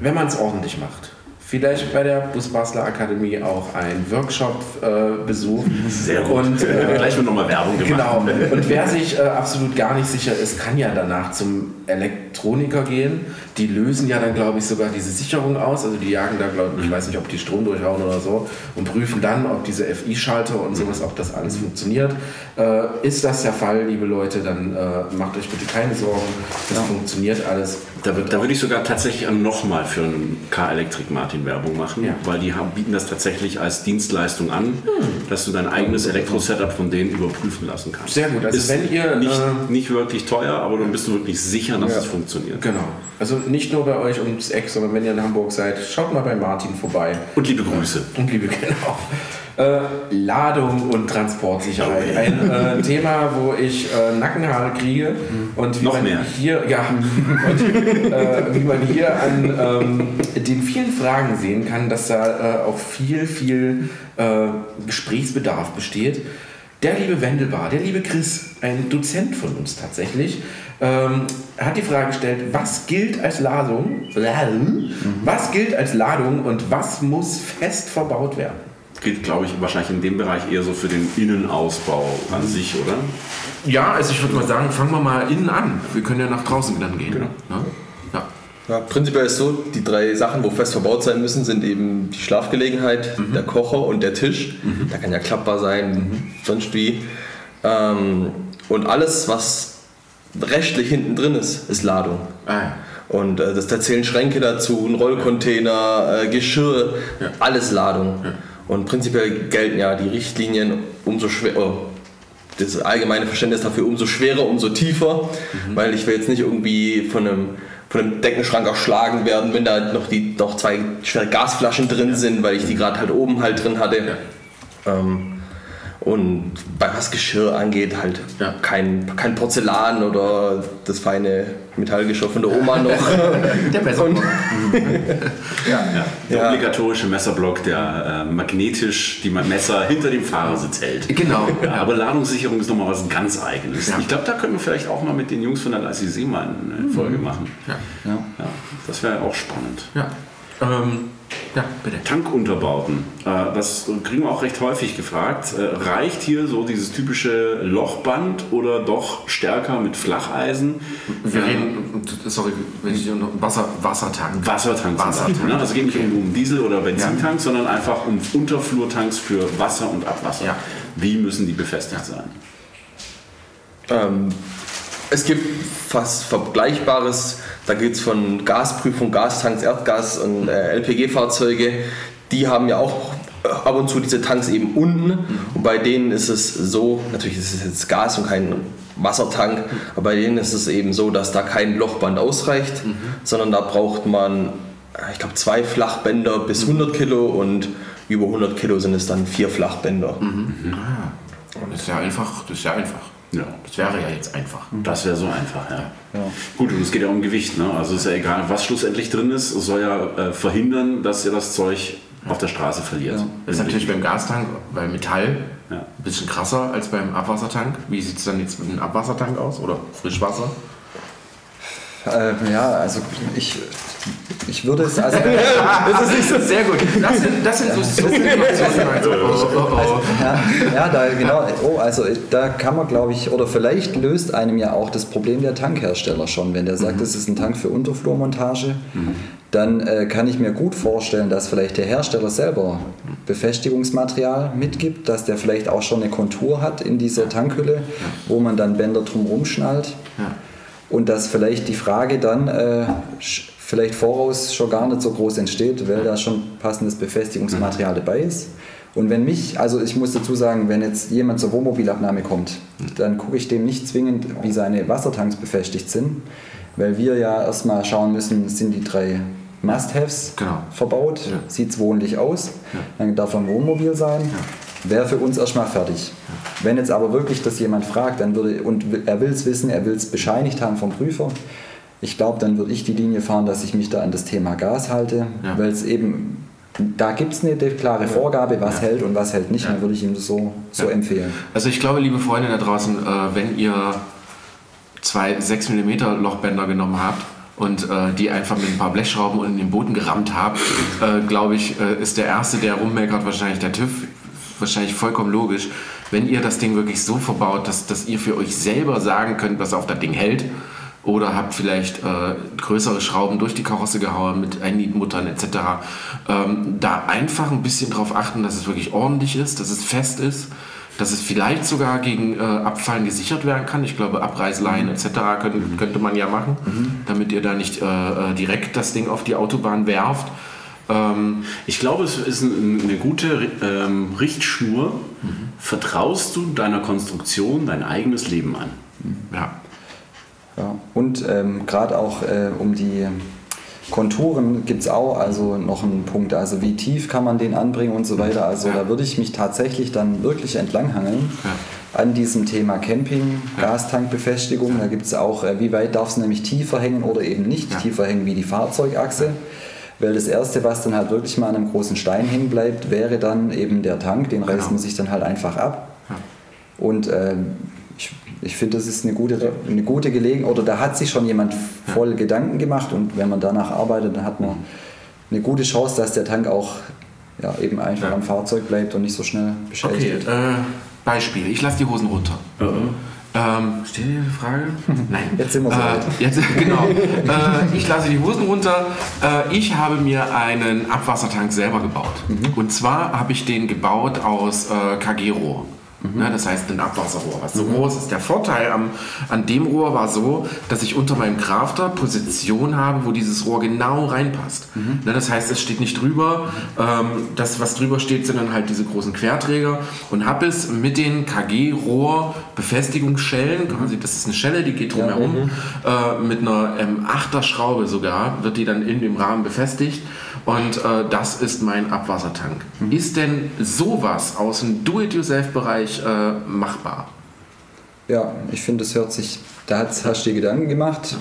wenn man es ordentlich macht, vielleicht bei der Busbastler Akademie auch einen Workshop äh, besucht. Sehr gut. Und, äh, (laughs) Gleich wird nochmal Werbung gemacht. Genau. Und wer sich äh, absolut gar nicht sicher ist, kann ja danach zum Elektroniker gehen. Die lösen ja dann, glaube ich, sogar diese Sicherung aus. Also die jagen da, glaube ich, ich weiß nicht, ob die Strom durchhauen oder so und prüfen dann, ob diese FI-Schalter und sowas, ob das alles funktioniert. Äh, ist das der Fall, liebe Leute, dann äh, macht euch bitte keine Sorgen. Das funktioniert alles. Da, da würde ich sogar tatsächlich nochmal für einen K-Elektrik Martin Werbung machen, Ja. weil die haben, bieten das tatsächlich als Dienstleistung an, dass du dein eigenes Elektro-Setup von denen überprüfen lassen kannst. Sehr gut. Also Ist wenn ihr, nicht, äh, nicht wirklich teuer, aber dann bist du wirklich sicher, dass es funktioniert. Genau. Also nicht nur bei euch ums Eck, sondern wenn ihr in Hamburg seid, schaut mal bei Martin vorbei. Und liebe Grüße. Und liebe, (laughs) genau. Äh, Ladung und Transportsicherheit. Ein äh, Thema, wo ich äh, Nackenhaare kriege. Und wie Noch man mehr. hier, ja, (laughs) und, äh, wie man hier an ähm, den vielen Fragen sehen kann, dass da äh, auch viel, viel äh, Gesprächsbedarf besteht. Der liebe Wendelbar, der liebe Chris, ein Dozent von uns tatsächlich, ähm, hat die Frage gestellt, was gilt als Ladung, was gilt als Ladung und was muss fest verbaut werden? Geht, glaube ich, wahrscheinlich in dem Bereich eher so für den Innenausbau an sich, oder? Ja, also ich würde mal sagen, fangen wir mal innen an. Wir können ja nach draußen dann gehen. Genau. Ne? Ja. Ja, prinzipiell ist so, die drei Sachen, wo fest verbaut sein müssen, sind eben die Schlafgelegenheit, der Kocher und der Tisch. Der kann ja klappbar sein, sonst wie. Ähm, und alles, was rechtlich hinten drin ist, ist Ladung. Ah, ja. Und äh, das, da zählen Schränke dazu, ein Rollcontainer, äh, Geschirr, Ja. alles Ladung. Und prinzipiell gelten ja die Richtlinien umso schwer, oh, das allgemeine Verständnis dafür umso schwerer, umso tiefer, weil ich will jetzt nicht irgendwie von einem, von einem Deckenschrank erschlagen werden, wenn da noch, die, noch zwei schwere Gasflaschen drin sind, weil ich die gerade halt oben halt drin hatte. Ähm, und bei was Geschirr angeht, halt Ja. kein, kein Porzellan oder das feine Metallgeschirr von der Oma (laughs) noch. Der besser. Und- (laughs) Ja, der Ja. obligatorische Messerblock, der äh, magnetisch die Messer hinter dem Fahrersitz hält. Genau. Ja, aber Ladungssicherung ist nochmal was ganz Eigenes. Ja. Ich glaube, da können wir vielleicht auch mal mit den Jungs von der ICC mal eine Folge machen. Ja. Ja. Ja, das wäre auch spannend. Ja. Ähm, ja, bitte. Tankunterbauten, äh, das kriegen wir auch recht häufig gefragt. Äh, reicht hier so dieses typische Lochband oder doch stärker mit Flacheisen? Wir Äh, reden, sorry, wenn ich noch Wasser, Wassertank. Wassertank. Wassertank. Ne? Also es geht nicht um, um Diesel- oder Benzintanks, sondern einfach um Unterflurtanks für Wasser und Abwasser. Ja. Wie müssen die befestigt sein? Ähm, es gibt fast Vergleichbares, da geht es von Gasprüfung, Gastanks, Erdgas und äh, LPG-Fahrzeuge. Die haben ja auch äh, ab und zu diese Tanks eben unten. Und bei denen ist es so, natürlich ist es jetzt Gas und kein Wassertank, aber bei denen ist es eben so, dass da kein Lochband ausreicht, sondern da braucht man, äh, ich glaube, zwei Flachbänder bis 100 Kilo und über 100 Kilo sind es dann vier Flachbänder. Das ist ja einfach, das ist ja einfach. Ja. Das wäre ja jetzt einfach. Das wäre so einfach, ja. Ja. Gut, und es geht ja um Gewicht. Ne? Also es ist ja egal, was schlussendlich drin ist. Es soll ja äh, verhindern, dass ihr das Zeug auf der Straße verliert. Ja. Das ist natürlich beim Gastank, weil Metall Ja. Ein bisschen krasser als beim Abwassertank. Wie sieht es dann jetzt mit dem Abwassertank aus? Oder Frischwasser? Äh, ja, also ich, ich würde es, also (laughs) das ist nicht so Sehr gut. Das sind, das sind so. Oh, oh, oh. Ja, ja, da genau. Oh, also da kann man, glaube ich, oder vielleicht löst einem ja auch das Problem der Tankhersteller schon, wenn der sagt, das ist ein Tank für Unterflurmontage, dann äh, kann ich mir gut vorstellen, dass vielleicht der Hersteller selber Befestigungsmaterial mitgibt, dass der vielleicht auch schon eine Kontur hat in dieser Tankhülle, wo man dann Bänder drumherum schnallt. Ja. Und dass vielleicht die Frage dann äh, vielleicht voraus schon gar nicht so groß entsteht, weil da schon passendes Befestigungsmaterial dabei ist. Und wenn mich, also ich muss dazu sagen, wenn jetzt jemand zur Wohnmobilabnahme kommt, dann gucke ich dem nicht zwingend, wie seine Wassertanks befestigt sind, weil wir ja erstmal schauen müssen, sind die drei Must-Haves Genau. verbaut, Ja. sieht es wohnlich aus, dann darf er ein Wohnmobil sein, wäre für uns erstmal fertig. Wenn jetzt aber wirklich das jemand fragt, dann würde, und er will es wissen, er will es bescheinigt haben vom Prüfer, ich glaube, dann würde ich die Linie fahren, dass ich mich da an das Thema Gas halte, Ja. weil es eben, da gibt es eine klare Vorgabe, was hält und was hält nicht, Ja. dann würde ich ihm das so, so Ja. empfehlen. Also ich glaube, liebe Freunde da draußen, äh, wenn ihr zwei 6 mm Lochbänder genommen habt und äh, die einfach mit ein paar Blechschrauben und in den Boden gerammt habt, äh, glaube ich, äh, ist der Erste, der rummeckert, wahrscheinlich der TÜV. Wahrscheinlich vollkommen logisch. Wenn ihr das Ding wirklich so verbaut, dass, dass ihr für euch selber sagen könnt, was auf das Ding hält, oder habt vielleicht äh, größere Schrauben durch die Karosse gehauen mit Einnietmuttern etc. Ähm, da einfach ein bisschen drauf achten, dass es wirklich ordentlich ist, dass es fest ist, dass es vielleicht sogar gegen äh, Abfallen gesichert werden kann. Ich glaube, Abreißleien etc. Können, könnte man ja machen, damit ihr da nicht äh, äh, direkt das Ding auf die Autobahn werft. Ähm, Ich glaube, es ist ein- eine gute ähm, Richtschnur. Vertraust du deiner Konstruktion dein eigenes Leben an? ja. Ja. Und ähm, gerade auch äh, um die Konturen gibt es auch also noch einen Punkt, also wie tief kann man den anbringen und so weiter. Also Ja. da würde ich mich tatsächlich dann wirklich entlanghangeln Ja. an diesem Thema Camping, Gastankbefestigung. Da gibt es auch, äh, wie weit darf es nämlich tiefer hängen oder eben nicht tiefer hängen wie die Fahrzeugachse. Weil das Erste, was dann halt wirklich mal an einem großen Stein hängen bleibt, wäre dann eben der Tank. Den reißt Genau. man sich dann halt einfach ab. Und ähm, ich, ich finde, das ist eine gute, eine gute Gelegenheit, oder da hat sich schon jemand voll Gedanken gemacht und wenn man danach arbeitet, dann hat man eine gute Chance, dass der Tank auch ja, eben einfach Ja. am Fahrzeug bleibt und nicht so schnell beschädigt Okay, wird. äh, Beispiel. Ich lasse die Hosen runter. Ähm, steht hier eine Frage? (laughs) Nein. Jetzt sind wir so äh, weit. Jetzt, genau. (laughs) äh, ich lasse die Hosen runter. Äh, ich habe mir einen Abwassertank selber gebaut. Mhm. Und zwar habe ich den gebaut aus äh, KG-Rohr. Mhm. Ne, das heißt ein Abwasserrohr, was so groß ist. Der Vorteil am, an dem Rohr war so, dass ich unter meinem Crafter Position habe, wo dieses Rohr genau reinpasst. Mhm. Ne, das heißt, es steht nicht drüber. Ähm, das, was drüber steht, sind dann halt diese großen Querträger. Und habe es mit den KG-Rohr-Befestigungsschellen, quasi, das ist eine Schelle, die geht drumherum, äh, mit einer ähm, Achterschraube sogar, wird die dann in dem Rahmen befestigt. Und äh, das ist mein Abwassertank. Ist denn sowas aus dem Do-it-yourself-Bereich äh, machbar? Ja, ich finde, das hört sich, da hast du dir Gedanken gemacht.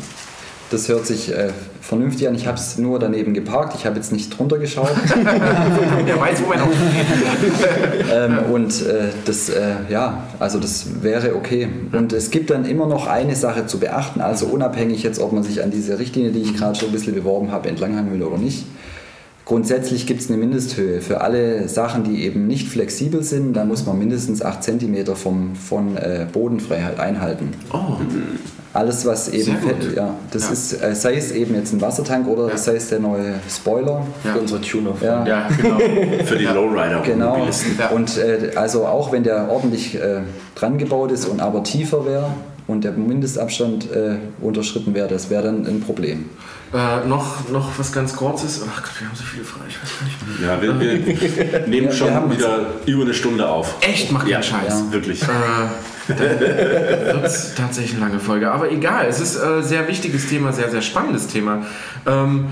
Das hört sich äh, vernünftig an. Ich habe es nur daneben geparkt. Ich habe jetzt nicht drunter geschaut. (laughs) Der weiß, wo steht. (laughs) ähm, und äh, das, äh, ja, also das wäre okay. Und es gibt dann immer noch eine Sache zu beachten, also unabhängig jetzt, ob man sich an diese Richtlinie, die ich gerade schon ein bisschen beworben habe, entlanghangen will oder nicht. Grundsätzlich gibt es eine Mindesthöhe für alle Sachen, die eben nicht flexibel sind. Da muss man mindestens 8 cm vom, von äh, Bodenfreiheit einhalten. Oh, Alles, was eben fett, ja, das Ja. ist, äh, sei es eben jetzt ein Wassertank oder Ja. sei es der neue Spoiler. Ja. Für unsere Tuner. Ja. ja, genau. (laughs) Für die Lowrider Genau. Und äh, also auch wenn der ordentlich äh, dran gebaut ist und aber tiefer wäre und der Mindestabstand äh, unterschritten wäre, das wäre dann ein Problem. Äh, noch, noch was ganz kurzes. Ach Gott, wir haben so viele Fragen. Ich weiß gar nicht. Ja, wir, wir (laughs) nehmen wir schon uns- wieder über eine Stunde auf. Echt, macht Ja, Scheiß. Ja. Wirklich. Äh, dann (laughs) wird es tatsächlich eine lange Folge. Aber egal, es ist ein äh, sehr wichtiges Thema, sehr, sehr spannendes Thema. Ähm,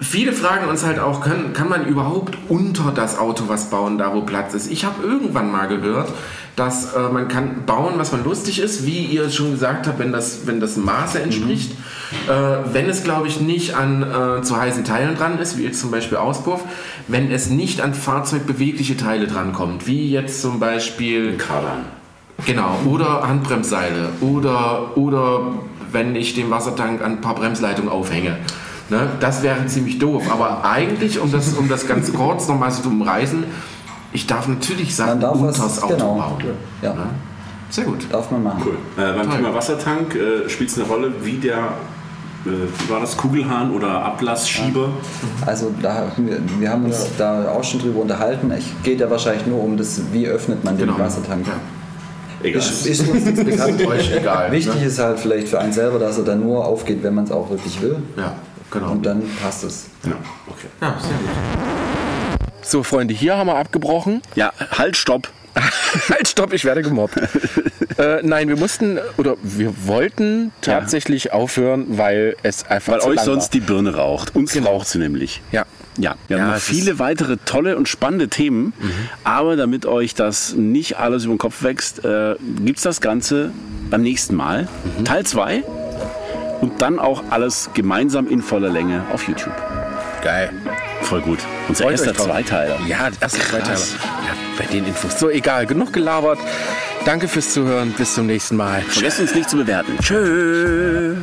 viele fragen uns halt auch, können, kann man überhaupt unter das Auto was bauen, da wo Platz ist? Ich habe irgendwann mal gehört, dass äh, man kann bauen, was man lustig ist, wie ihr schon gesagt habt, wenn das, wenn das Maße entspricht. Äh, wenn es, glaube ich, nicht an äh, zu heißen Teilen dran ist, wie jetzt zum Beispiel Auspuff, wenn es nicht an fahrzeugbewegliche Teile drankommt, wie jetzt zum Beispiel Kardan. Genau, oder Handbremsseile oder, oder wenn ich den Wassertank an ein paar Bremsleitungen aufhänge. Ne, das wäre ziemlich doof. Aber eigentlich, um das, um das ganz kurz nochmal zu umreißen, ich darf natürlich Sachen darf was- unters Auto genau. bauen. Ja. Ne? Sehr gut. Darf man machen. Cool. Äh, beim Toll. Thema Wassertank äh, spielt es eine Rolle, wie der, wie war das, Kugelhahn oder Ablassschieber? Also da, haben wir, wir haben uns da auch schon drüber unterhalten. Es geht ja wahrscheinlich nur um das, wie öffnet man den Genau. Wassertank. Ja. Egal. Ist, ist uns nichts bekannt. (laughs) Euch egal. Wichtig ne? ist halt vielleicht für einen selber, dass er dann nur aufgeht, wenn man es auch wirklich will. Ja, genau. Und dann passt es. ja, okay. ja, sehr gut. So, Freunde, hier haben wir abgebrochen. Ja, halt, stopp. (laughs) halt, stopp, ich werde gemobbt. äh, nein, wir mussten oder wir wollten tatsächlich aufhören, weil es einfach Weil zu euch lang sonst die Birne raucht. Uns Genau. raucht sie nämlich. war. Ja. Ja, wir Ja, haben noch viele weitere tolle und spannende Themen. Aber damit euch das nicht alles über den Kopf wächst, äh, gibt es das Ganze beim nächsten Mal. Teil 2. Und dann auch alles gemeinsam in voller Länge auf YouTube. Geil. Voll gut. Unser Freut erster. Zweiteiler. Ja, erster Zweiteiler. Ja, bei den Infos. So, egal. Genug gelabert. Danke fürs Zuhören. Bis zum nächsten Mal. Vergesst uns nicht zu bewerten. Tschö.